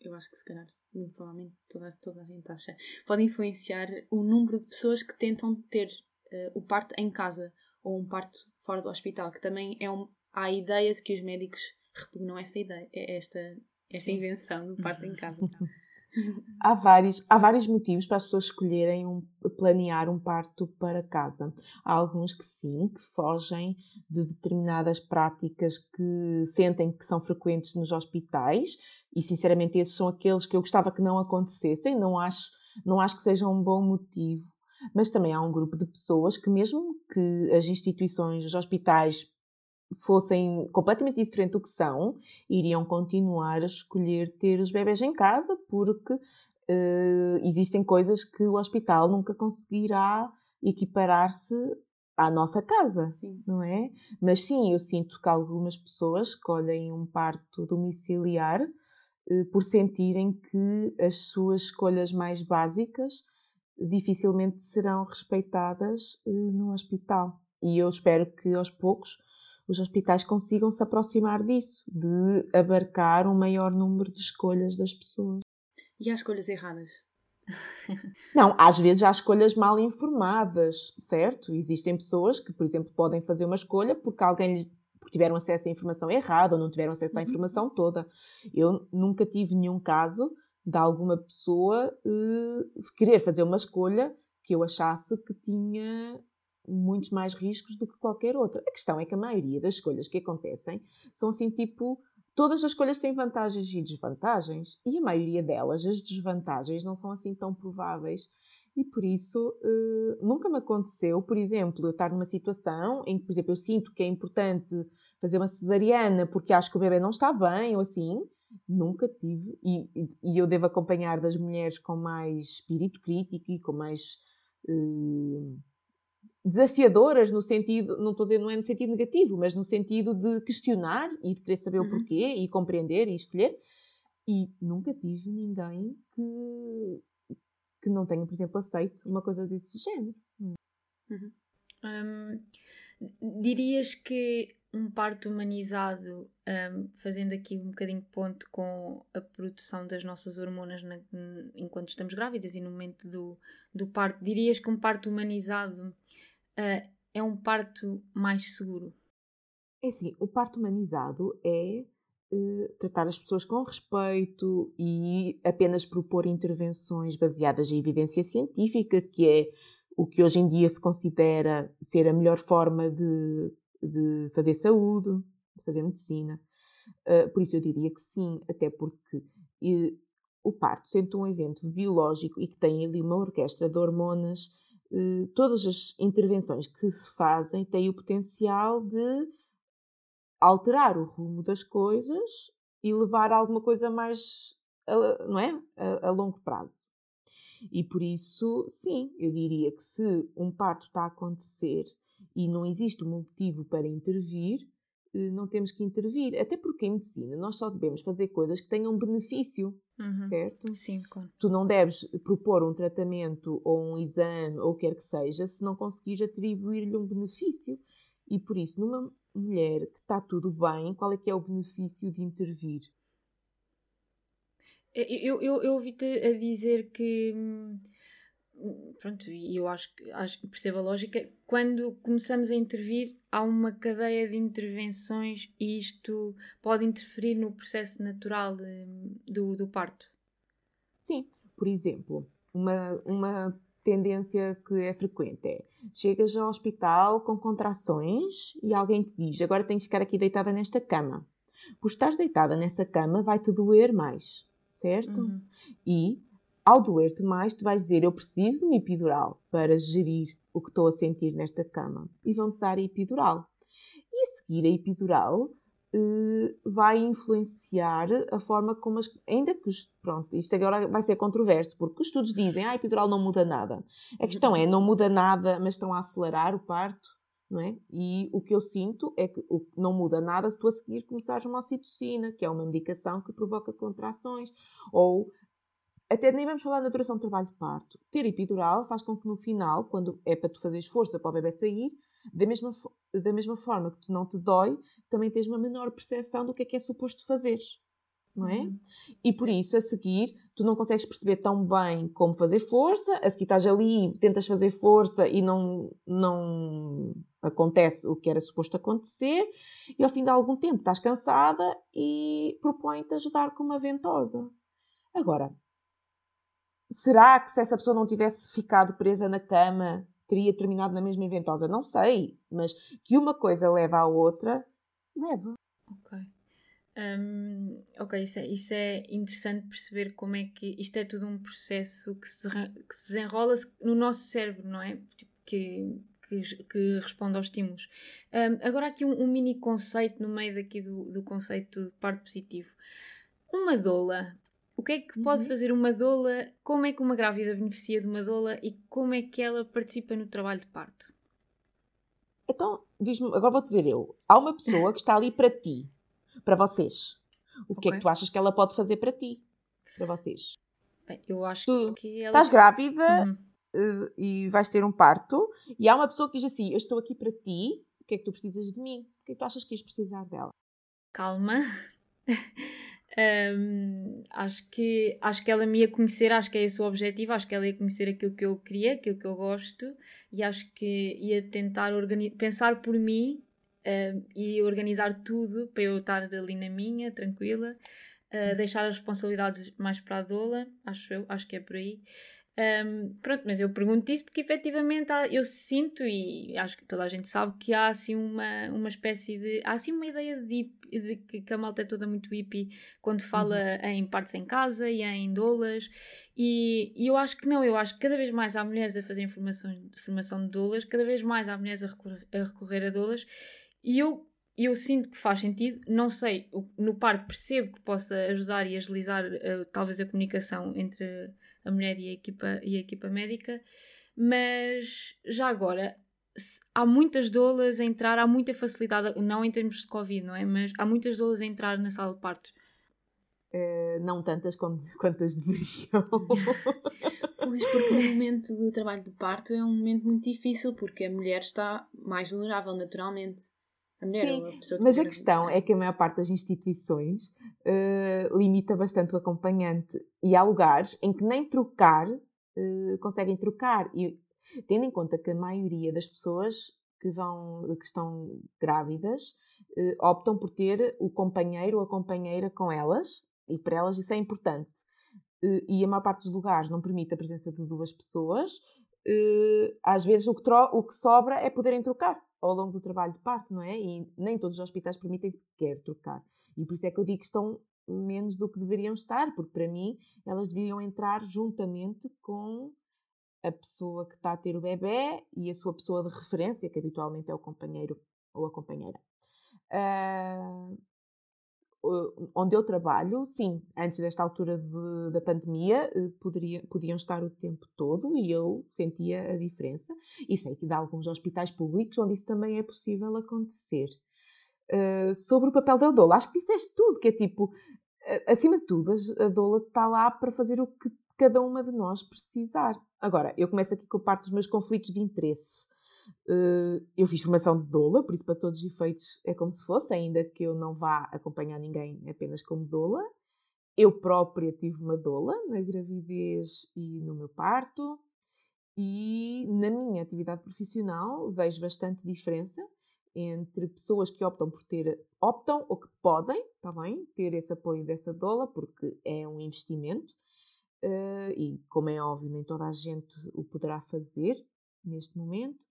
eu acho que se calhar, provavelmente toda, toda a gente acha, pode influenciar o número de pessoas que tentam ter uh, o parto em casa ou um parto fora do hospital, que também é um, há a ideia de que os médicos repugnam essa ideia, é esta, esta invenção do parto em casa. há, vários, há vários motivos para as pessoas escolherem um, planear um parto para casa. Há alguns que sim, que fogem de determinadas práticas que sentem que são frequentes nos hospitais e sinceramente esses são aqueles que eu gostava que não acontecessem, não acho, não acho que seja um bom motivo mas também há um grupo de pessoas que, mesmo que as instituições, os hospitais fossem completamente diferentes do que são, iriam continuar a escolher ter os bebés em casa porque uh, existem coisas que o hospital nunca conseguirá equiparar-se à nossa casa, sim. não é? Mas sim, eu sinto que algumas pessoas escolhem um parto domiciliar uh, por sentirem que as suas escolhas mais básicas dificilmente serão respeitadas uh, no hospital. E eu espero que aos poucos os hospitais consigam se aproximar disso, de abarcar um maior número de escolhas das pessoas. E há escolhas erradas? Não, às vezes há escolhas mal informadas, certo? Existem pessoas que, por exemplo, podem fazer uma escolha porque alguém tiveram acesso à informação errada ou não tiveram acesso à uhum. informação toda. Eu nunca tive nenhum caso de alguma pessoa uh, querer fazer uma escolha que eu achasse que tinha muitos mais riscos do que qualquer outra. A questão é que a maioria das escolhas que acontecem são assim tipo. Todas as escolhas têm vantagens e desvantagens, e a maioria delas, as desvantagens, não são assim tão prováveis. E por isso, uh, nunca me aconteceu, por exemplo, eu estar numa situação em que, por exemplo, eu sinto que é importante fazer uma cesariana porque acho que o bebê não está bem ou assim, nunca tive, e, e, eu devo acompanhar das mulheres com mais espírito crítico e com mais uh, desafiadoras no sentido, não estou a dizer, não é no sentido negativo, mas no sentido de questionar e de querer saber uhum. o porquê e compreender e escolher. E nunca tive ninguém que, que não tenha, por exemplo, aceito uma coisa desse género. Uhum. Um, dirias que um parto humanizado, um, fazendo aqui um bocadinho ponto com a produção das nossas hormonas na, enquanto estamos grávidas e no momento do, do parto, dirias que um parto humanizado uh, é um parto mais seguro? É assim, o parto humanizado é uh, tratar as pessoas com respeito e apenas propor intervenções baseadas em evidência científica, que é o que hoje em dia se considera ser a melhor forma de de fazer saúde, de fazer medicina. Uh, por isso eu diria que sim, até porque o parto, sendo um evento biológico e que tem ali uma orquestra de hormonas, uh, todas as intervenções que se fazem têm o potencial de alterar o rumo das coisas e levar a alguma coisa mais, a, não é? A, a, longo prazo. E por isso, sim, eu diria que se um parto está a acontecer e não existe um motivo para intervir, eh, não temos que intervir. Até porque em medicina nós só devemos fazer coisas que tenham benefício, uhum. certo? Sim, claro. Tu não deves propor um tratamento ou um exame ou o que quer que seja se não conseguires atribuir-lhe um benefício. E por isso, numa mulher que está tudo bem, qual é que é o benefício de intervir? Eu, eu, eu ouvi-te a dizer que. Hum, pronto, e eu acho, acho que percebo a lógica. Quando começamos a intervir, há uma cadeia de intervenções e isto pode interferir no processo natural de, do, do parto. Sim, por exemplo, uma, uma tendência que é frequente é chegas ao hospital com contrações e alguém te diz agora tens de ficar aqui deitada nesta cama. Por estar deitada nessa cama vai-te doer mais, certo? Uhum. E ao doer-te mais, tu vais dizer eu preciso de uma epidural para gerir o que estou a sentir nesta cama. E vão-te dar a epidural. E a seguir a epidural eh, vai influenciar a forma como as. Ainda que. Pronto, isto agora vai ser controverso, porque os estudos dizem ah, a epidural não muda nada. A questão é, não muda nada, mas estão a acelerar o parto, não é? E o que eu sinto é que não muda nada se tu a seguir começares uma ocitocina, que é uma medicação que provoca contrações, ou até nem vamos falar da duração do trabalho de parto. Ter epidural faz com que no final, quando é para tu fazeres força para o bebê sair, da mesma, da mesma forma que tu não te dói, também tens uma menor percepção do que é que é suposto fazeres. Não é? Uhum. E por isso, a seguir, tu não consegues perceber tão bem como fazer força, a seguir estás ali, tentas fazer força e não, não acontece o que era suposto acontecer, e ao fim de algum tempo estás cansada e propõe-te ajudar com uma ventosa. Agora, será que se essa pessoa não tivesse ficado presa na cama teria terminado na mesma inventosa. Não sei, mas que uma coisa leva à outra, leva. Ok. Um, ok, isso é, isso é, interessante perceber como é que isto é tudo um processo que se, que se desenrola no nosso cérebro, não é? Tipo, que, que, que, responde aos estímulos. Um, agora aqui um, um, mini conceito no meio daqui do, do conceito de parte positivo. Uma doula o que é que pode uhum. fazer uma doula? Como é que uma grávida beneficia de uma doula e como é que ela participa no trabalho de parto? Então, diz-me, agora vou dizer eu. Há uma pessoa que está ali para ti, para vocês. O okay. que é que tu achas que ela pode fazer para ti, para vocês? Bem, eu acho tu que ela. Estás grávida uhum. uh, e vais ter um parto, e há uma pessoa que diz assim: Eu estou aqui para ti, o que é que tu precisas de mim? O que é que tu achas que ias precisar dela? Calma. Um, acho, que, acho que ela me ia conhecer, acho que é esse o objetivo, acho que ela ia conhecer aquilo que eu queria, aquilo que eu gosto e acho que ia tentar pensar por mim uh, e organizar tudo para eu estar ali na minha, tranquila, uh, deixar as responsabilidades mais para a doula, acho eu, acho que é por aí. Um, pronto, mas eu pergunto isso porque efetivamente há, eu sinto e acho que toda a gente sabe que há assim uma, uma espécie de. Há assim uma ideia de, de que, que a malta é toda muito hippie quando fala uhum. em partes em casa e em doulas. E, e, eu acho que não, eu acho que cada vez mais há mulheres a fazer informação, formação de doulas, cada vez mais há mulheres a recorrer a, recorrer a doulas. E eu eu sinto que faz sentido, não sei, no parto percebo que possa ajudar e agilizar uh, talvez a comunicação entre a mulher e a equipa, e a equipa médica, mas já agora há muitas doulas a entrar, há muita facilidade, não em termos de Covid, não é? Mas há muitas doulas a entrar na sala de partos. Uh, não tantas como, quantas deveriam. pois, porque no momento do trabalho de parto é um momento muito difícil, porque a mulher está mais vulnerável naturalmente. A mulher Sim, a pessoa que mas a questão é que a maior parte das instituições uh, limita bastante o acompanhante. E há lugares em que nem trocar uh, conseguem trocar. E tendo em conta que a maioria das pessoas que vão que estão grávidas uh, optam por ter o companheiro ou a companheira com elas e para elas isso é importante. E a maior parte dos lugares não permite a presença de duas pessoas às vezes o que, o que sobra é poderem trocar ao longo do trabalho de parto, não é? E nem todos os hospitais permitem sequer trocar. E por isso é que eu digo que estão menos do que deveriam estar, porque para mim elas deveriam entrar juntamente com a pessoa que está a ter o bebê e a sua pessoa de referência, que habitualmente é o companheiro ou a companheira. Uh, onde eu trabalho, sim, antes desta altura de, da pandemia, eh, poderia, podiam estar o tempo todo e eu sentia a diferença. E sei que há alguns hospitais públicos onde isso também é possível acontecer. Uh, sobre o papel da doula, acho que disseste tudo, que é tipo, acima de tudo, a doula está lá para fazer o que cada uma de nós precisar. Agora, eu começo aqui com parte dos meus conflitos de interesse. Uh, eu fiz formação de doula, por isso, para todos os efeitos, é como se fosse, ainda que eu não vá acompanhar ninguém apenas como doula. Eu própria tive uma doula na gravidez e no meu parto, e na minha atividade profissional vejo bastante diferença entre pessoas que optam por ter, optam ou que podem, está bem, ter esse apoio dessa doula, porque é um investimento, uh, e como é óbvio, nem toda a gente o poderá fazer neste momento.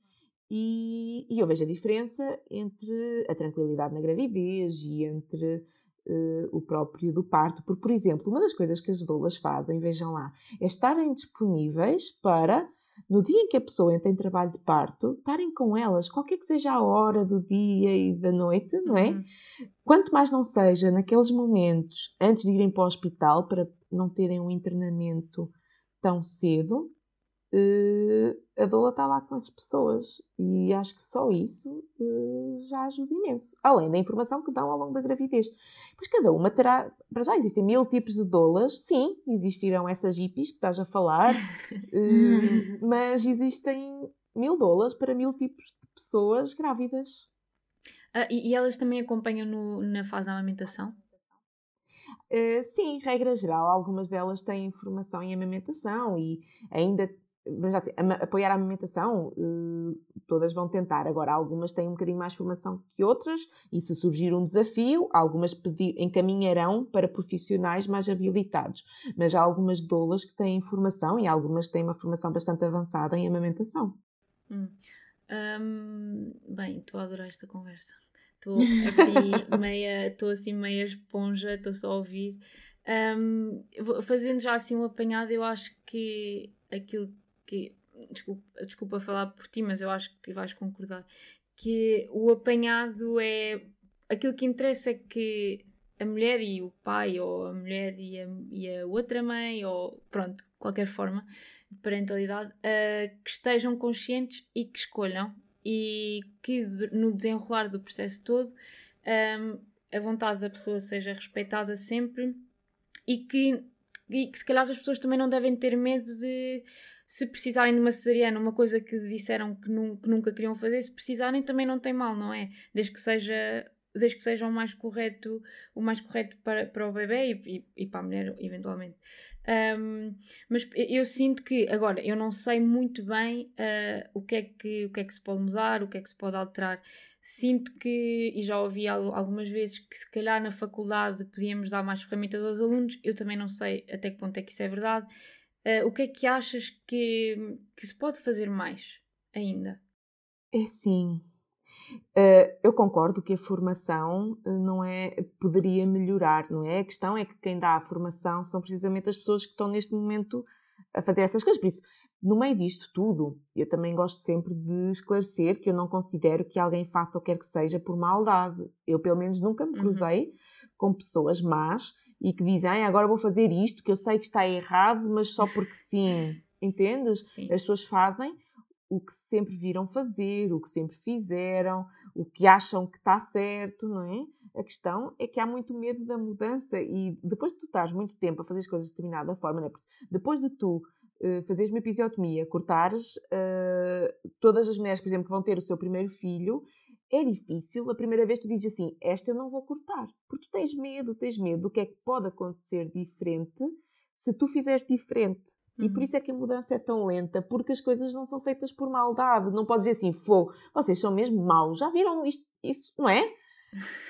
E, e eu vejo a diferença entre a tranquilidade na gravidez e entre uh, o próprio do parto. Porque, por exemplo, uma das coisas que as doulas fazem, vejam lá, é estarem disponíveis para no dia em que a pessoa entra em trabalho de parto, estarem com elas, qualquer que seja a hora do dia e da noite, não é? Uhum. Quanto mais não seja naqueles momentos antes de irem para o hospital, para não terem um internamento tão cedo, uh, a doula está lá com as pessoas e acho que só isso uh, já ajuda imenso. Além da informação que dão ao longo da gravidez. Pois cada uma terá. Para já existem mil tipos de doulas, sim, existirão essas hippies que estás a falar, uh, mas existem mil doulas para mil tipos de pessoas grávidas. Ah, e, e, elas também acompanham no, na fase da amamentação? Uh, sim, regra geral, algumas delas têm formação em amamentação e ainda mas assim, apoiar a amamentação, uh, todas vão tentar. Agora, algumas têm um bocadinho mais formação que outras, e se surgir um desafio, algumas pedir, encaminharão para profissionais mais habilitados. Mas há algumas doulas que têm formação e algumas têm uma formação bastante avançada em amamentação. Hum. Um, bem, estou a adorar esta conversa. Estou assim meia, estou assim meia esponja, estou só a ouvir. Um, fazendo já assim um apanhado, eu acho que aquilo que desculpa, desculpa falar por ti, mas eu acho que vais concordar que o apanhado é aquilo que interessa é que a mulher e o pai, ou a mulher e a, e a outra mãe, ou pronto, qualquer forma de parentalidade, uh, que estejam conscientes e que escolham, e que no desenrolar do processo todo um, a vontade da pessoa seja respeitada sempre e que, e que se calhar as pessoas também não devem ter medo de se precisarem de uma cesariana, uma coisa que disseram que, nu que, nunca queriam fazer, se precisarem também não tem mal, não é? Desde que seja desde que seja o mais correto o mais correto para, para o bebê e, e, e para a mulher eventualmente. Um, mas eu sinto que agora eu não sei muito bem uh, o que é que o que é que se pode mudar o que é que se pode alterar. Sinto que e já ouvi algumas vezes que se calhar na faculdade podíamos dar mais ferramentas aos alunos. Eu também não sei até que ponto é que isso é verdade Uh, o que é que achas que, que se pode fazer mais ainda? É sim. Uh, eu concordo que a formação eh, não é poderia melhorar, não é? A questão é que quem dá a formação são precisamente as pessoas que estão neste momento a fazer essas coisas. Por isso, no meio disto tudo, eu também gosto sempre de esclarecer que eu não considero que alguém faça o que quer que seja por maldade. Eu, pelo menos, nunca me uhum. cruzei uhum. com pessoas más e que dizem, agora vou fazer isto, que eu sei que está errado, mas só porque sim. Entendes? Sim. As pessoas fazem o que sempre viram fazer, o que sempre fizeram, o que acham que está certo, não é? A questão é que há muito medo da mudança e depois de tu estás muito tempo a fazer as coisas de determinada forma, não é? depois de tu uh, fazeres uma episiotomia, cortares uh, todas as mulheres, por exemplo, que vão ter o seu primeiro filho, é difícil, a primeira vez tu dizes assim, esta eu não vou cortar, porque tu tens medo, tens medo do que é que pode acontecer diferente se tu fizeres diferente. Uhum. E por uhum. isso é que a mudança é tão lenta, porque as coisas não são feitas por maldade. Não podes dizer assim, fogo, vocês são mesmo maus, já viram isto, isso, não é?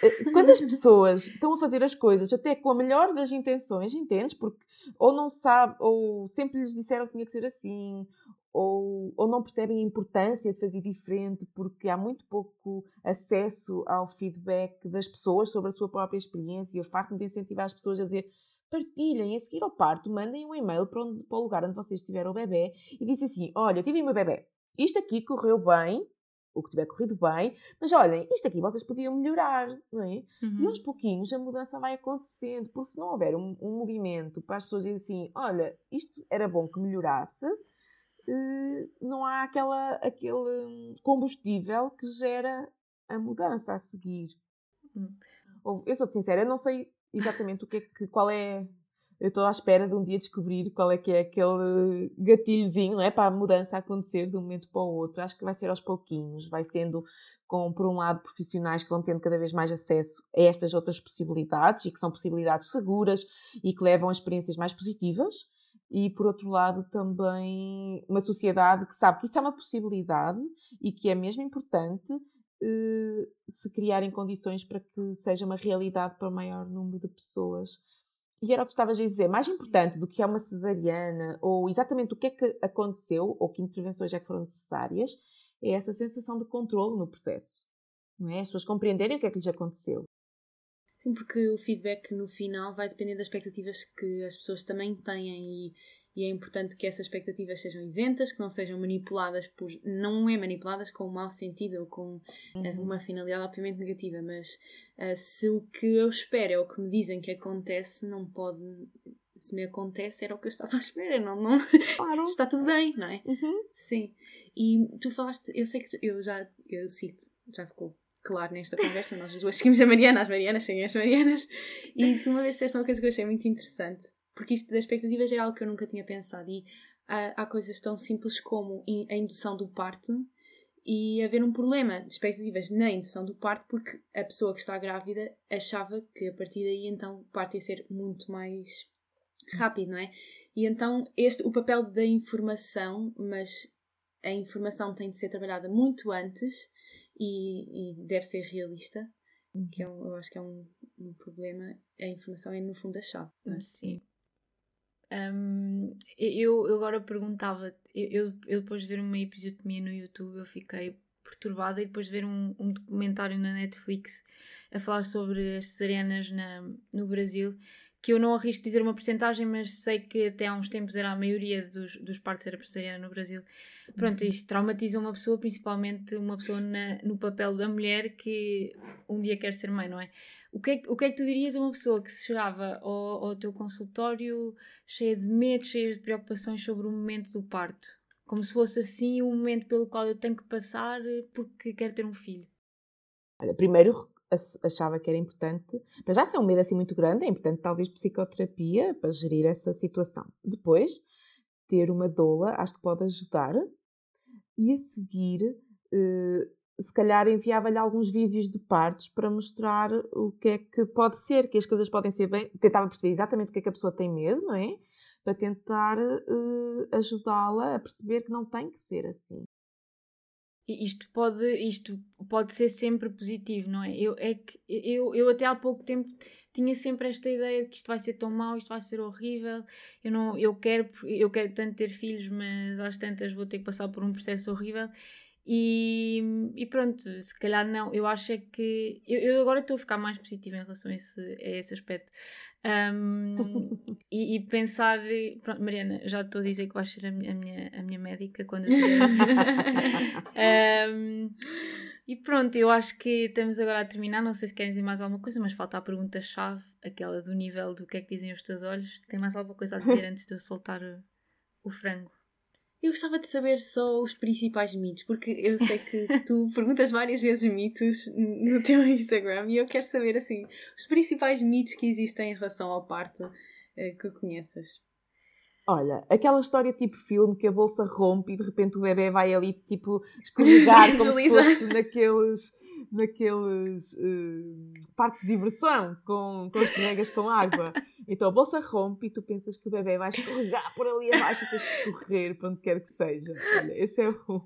Eh, quando as pessoas estão a fazer as coisas até com a melhor das intenções, entendes? Porque ou não sabe, ou sempre lhes disseram que tinha que ser assim, ou, ou não percebem a importância de fazer diferente porque há muito pouco acesso ao feedback das pessoas sobre a sua própria experiência e eu farto-me de incentivar as pessoas a dizer partilhem. A seguir ao parto, mandem um e-mail para, onde, para o lugar onde vocês tiveram o bebê e dizem assim: Olha, eu tive o meu bebê, isto aqui correu bem, o que tiver corrido bem, mas olhem, isto aqui vocês podiam melhorar, não é? Uhum. E aos pouquinhos a mudança vai acontecendo, porque se não houver um, um movimento para as pessoas dizerem assim: Olha, isto era bom que melhorasse. Uh, não há aquela, aquele combustível que gera a mudança a seguir. Uhum. Eu sou-te sincera, eu não sei exatamente o que é que, qual é. Eu estou à espera de um dia descobrir qual é que é aquele gatilhozinho, não é? Para a mudança acontecer de um momento para o outro. Acho que vai ser aos pouquinhos, vai sendo com, por um lado, profissionais que vão tendo cada vez mais acesso a estas outras possibilidades e que são possibilidades seguras e que levam a experiências mais positivas. E, por outro lado, também uma sociedade que sabe que isso é uma possibilidade e que é mesmo importante eh, se criarem condições para que seja uma realidade para o maior número de pessoas. E era o que estavas a dizer, mais importante do que é uma cesariana ou exatamente o que é que aconteceu ou que intervenções é que foram necessárias, é essa sensação de controle no processo. Não é? As pessoas compreenderem o que é que lhes aconteceu. Sim, porque o feedback no final vai depender das expectativas que as pessoas também têm e e é importante que essas expectativas sejam isentas, que não sejam manipuladas por. não é manipuladas com um mau sentido ou com eh, uhum. uma finalidade obviamente negativa, mas uh, se o que eu espero é o que me dizem que acontece, não pode. Se me acontece, era o que eu estava à espera, não, não... Claro. está tudo bem, não é? Uhum. Sim. E tu falaste, eu sei que eu já eu cito, já ficou claro nesta conversa, nós duas seguimos a Mariana, as Marianas seguem as Marianas, e tu uma vez disseste uma coisa que eu achei muito interessante, porque isto da expectativa era algo que eu nunca tinha pensado. E há, há coisas tão simples como a indução do parto e haver um problema de expectativas na indução do parto porque a pessoa que está grávida achava que a partir daí então o parto ia ser muito mais rápido, não é? E então este, o papel da informação, mas a informação tem de ser trabalhada muito antes e, e deve ser realista, que é um, eu acho que é um, um problema. A informação é no fundo a chave. É? Sim. Um, eu, eu agora perguntava, eu, eu depois de ver uma episiotomia no YouTube, eu fiquei perturbada e depois de ver um, um documentário na Netflix a falar sobre as cesarianas na, no Brasil, que eu não arrisco dizer uma porcentagem, mas sei que até há uns tempos era a maioria dos, dos partos era cesariana no Brasil. Pronto, uhum. isto traumatiza uma pessoa, principalmente uma pessoa na, no papel da mulher que um dia quer ser mãe, não é? O que, é, o que é que tu dirias a uma pessoa que chegava ao, ao teu consultório cheia de medo, cheia de preocupações sobre o momento do parto? Como se fosse assim o momento pelo qual eu tenho que passar porque quero ter um filho. Olha, primeiro achava que era importante, mas já se é um medo assim muito grande, é importante talvez psicoterapia para gerir essa situação. Depois, ter uma doula acho que pode ajudar e a seguir eh, se calhar enviava-lhe alguns vídeos de partes para mostrar o que é que pode ser, que as coisas podem ser bem. Tentava perceber exatamente o que é que a pessoa tem medo, não é? Para tentar uh, ajudá-la a perceber que não tem que ser assim. Isto pode, isto pode ser sempre positivo, não é? Eu, é que, eu, eu até há pouco tempo tinha sempre esta ideia de que isto vai ser tão mau, isto vai ser horrível. Eu, não, eu, quero, eu quero tanto ter filhos, mas às tantas vou ter que passar por um processo horrível. E, e, pronto, se calhar não. Eu acho é que. Eu, eu agora estou a ficar mais positiva em relação a esse, a esse aspecto. Um, e, e, pensar. Pronto, Mariana, já estou a dizer que vais ser a minha, a minha, a minha médica quando eu um, E pronto, eu acho que estamos agora a terminar. Não sei se querem dizer mais alguma coisa, mas falta a pergunta-chave, aquela do nível do que é que dizem os teus olhos. Tem mais alguma coisa a dizer antes de eu soltar o, o frango? Eu gostava de saber só os principais mitos, porque eu sei que tu perguntas várias vezes mitos no teu Instagram e eu quero saber, assim, os principais mitos que existem em relação ao parto uh, que conheças. Olha, aquela história tipo filme que a bolsa rompe e de repente o bebê vai ali tipo escorregar como se fosse naqueles naqueles uh, parques de diversão com, com os colegas com água. Então a bolsa rompe e tu pensas que o bebê vai escorregar por ali abaixo e tens que correr para onde quer que seja. Olha, esse é um.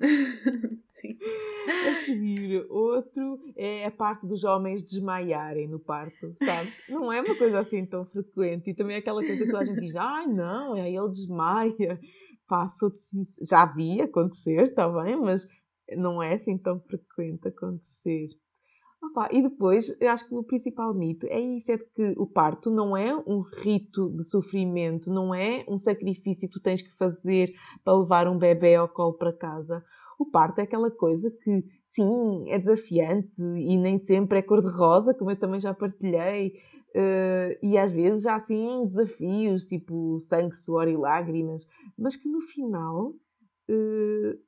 Sim. A seguir, outro é a parte dos homens desmaiarem no parto, sabe? Não é uma coisa assim tão frequente. E também é aquela coisa que a gente diz: ai, ah, não, aí ele desmaia. Passo de... Já vi acontecer, está bem, mas não é assim tão frequente acontecer. Opa, e depois, eu acho que o principal mito é isso: é que o parto não é um rito de sofrimento, não é um sacrifício que tu tens que fazer para levar um bebê ao colo para casa. O parto é aquela coisa que, sim, é desafiante e nem sempre é cor-de-rosa, como eu também já partilhei, uh, e às vezes há assim uns desafios, tipo sangue, suor e lágrimas, mas que no final uh,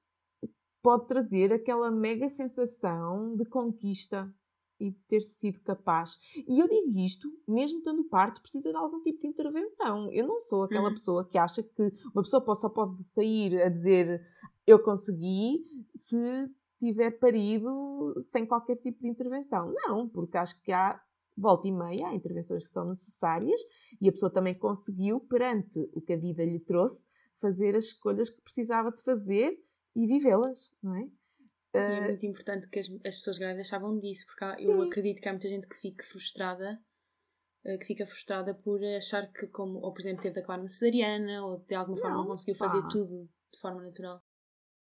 pode trazer aquela mega sensação de conquista e de ter sido capaz. E eu digo isto, mesmo tendo parto, precisa de algum tipo de intervenção. Eu não sou aquela uhum. pessoa que acha que uma pessoa só pode sair a dizer eu consegui se tiver parido sem qualquer tipo de intervenção. Não, porque acho que há volta e meia, há intervenções que são necessárias e a pessoa também conseguiu, perante o que a vida lhe trouxe, fazer as escolhas que precisava de fazer e vivê-las, não é? E é ah, muito importante que as, as pessoas grávidas saibam disso, porque há, eu acredito que há muita gente que fica frustrada, ah, que fica frustrada por achar que, como, ou por exemplo, teve de acabar na cesariana, ou de alguma forma não, não conseguiu fazer pá. tudo de forma natural.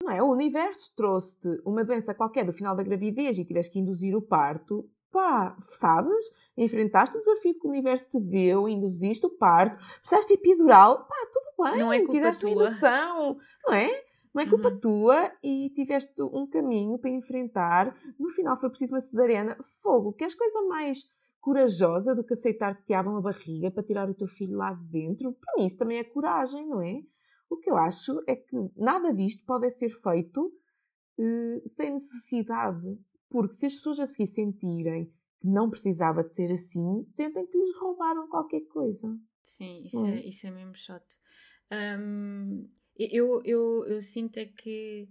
Não é? O universo trouxe-te uma doença qualquer do final da gravidez e tiveste que induzir o parto, pá, sabes? Enfrentaste o desafio que o universo te deu, induziste o parto, precisaste epidural, pá, tudo bem, não é culpa tua. indução, não é? Não é culpa uhum. tua e tiveste um caminho para enfrentar. No final foi preciso uma cesariana. Fogo, que és coisa mais corajosa do que aceitar que te abram a barriga para tirar o teu filho lá de dentro. Para mim isso também é coragem, não é? O que eu acho é que nada disto pode ser feito uh, sem necessidade. Porque se as pessoas a seguir sentirem que não precisava de ser assim, sentem que lhes roubaram qualquer coisa. Sim, isso, é? é, isso é mesmo chato. Um, eu, eu, eu sinto é que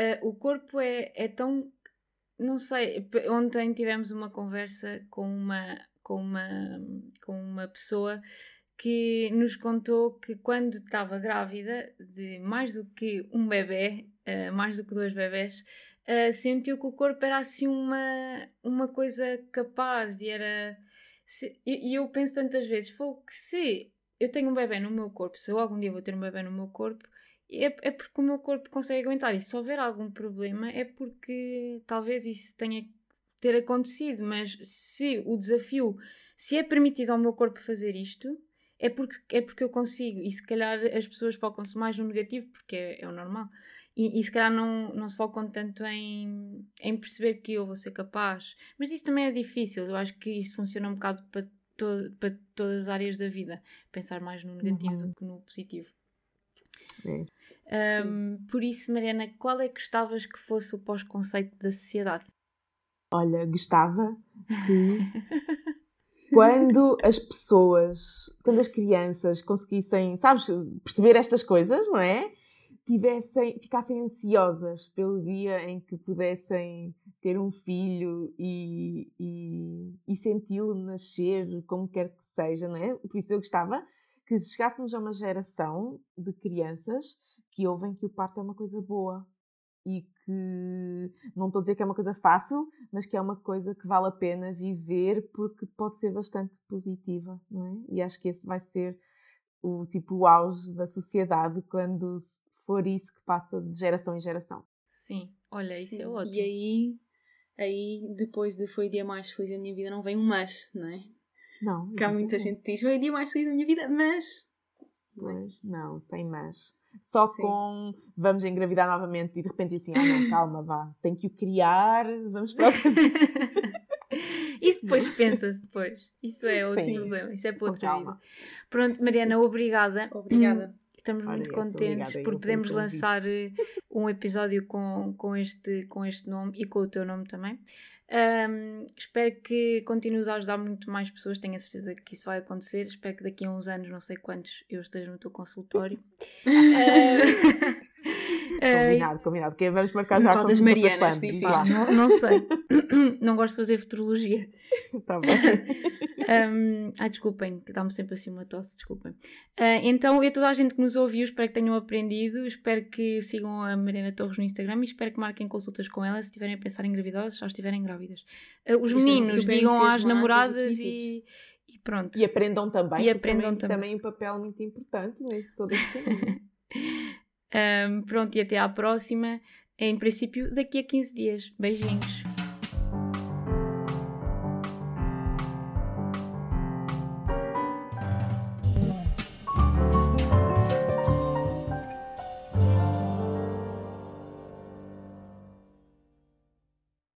uh, o corpo é, é tão. Não sei, ontem tivemos uma conversa com uma, com uma, com uma pessoa que nos contou que quando estava grávida de mais do que um bebê, uh, mais do que dois bebés, uh, sentiu que o corpo era assim uma, uma coisa capaz e era. e eu penso tantas vezes, foi que se eu tenho um bebê no meu corpo, se eu algum dia vou ter um bebê no meu corpo, é, é porque o meu corpo consegue aguentar. E se houver algum problema, é porque talvez isso tenha ter acontecido. Mas se o desafio, se é permitido ao meu corpo fazer isto, é porque, é porque eu consigo. E se calhar as pessoas focam-se mais no negativo, porque é, é o normal. E, e, se calhar não, não se focam tanto em, em perceber que eu vou ser capaz. Mas isso também é difícil. Eu acho que isto funciona um bocado para to para todas as áreas da vida. Pensar mais no negativo uhum. do que no positivo. É. Um, por isso, Mariana, qual é que gostavas que fosse o pós-conceito da sociedade? Olha, gostava que quando as pessoas, quando as crianças conseguissem, sabes, perceber estas coisas, não é? Tivessem, ficassem ansiosas pelo dia em que pudessem ter um filho e, e, e senti-lo nascer como quer que seja, não é? Por isso eu gostava que chegássemos a uma geração de crianças que ouvem que o parto é uma coisa boa e que não estou a dizer que é uma coisa fácil, mas que é uma coisa que vale a pena viver porque pode ser bastante positiva, não é? E acho que esse vai ser o tipo o auge da sociedade quando for isso que passa de geração em geração. Sim, olha, isso é Sim. é ótimo. E aí, aí, depois de foi o dia mais feliz da minha vida, não vem um mas, não é? Não. Que há muita gente que diz, foi o dia mais feliz da minha vida, mas. Mas não, sem mas. Só Sim. com vamos engravidar novamente e de repente assim, ah não, calma, vá, tem que o criar, vamos para Isso depois pensa-se depois. Isso é outro Sim. problema. Isso é para outra vida. Pronto, Mariana, obrigada. Obrigada. Estamos Olha, muito contentes porque podemos lançar eh, um episódio com, com, este, com este nome e com o teu nome também. Um, espero que continues a ajudar muito mais pessoas, tenho a certeza que isso vai acontecer. Espero que daqui a uns anos, não sei quantos, eu esteja no teu consultório. combinado, combinado. Que vamos marcar já com das Marianas, disse isto. Não, não, sei. não gosto de fazer futurologia. Está bem. Um, ai, desculpem, que dá-me sempre assim uma tosse, desculpem. Uh, então, e toda a gente que nos ouviu, espero que tenham aprendido. Espero que sigam a Mariana Torres no Instagram e espero que marquem consultas com ela se estiverem a pensar em gravidez ou se já estiverem grávidas. Uh, os meninos digam às namoradas e, e, pronto. E aprendam também. E aprendam também. também um papel muito importante neste todo este caminho. Um, pronto, e até à próxima. Em princípio, daqui a 15 dias. Beijinhos.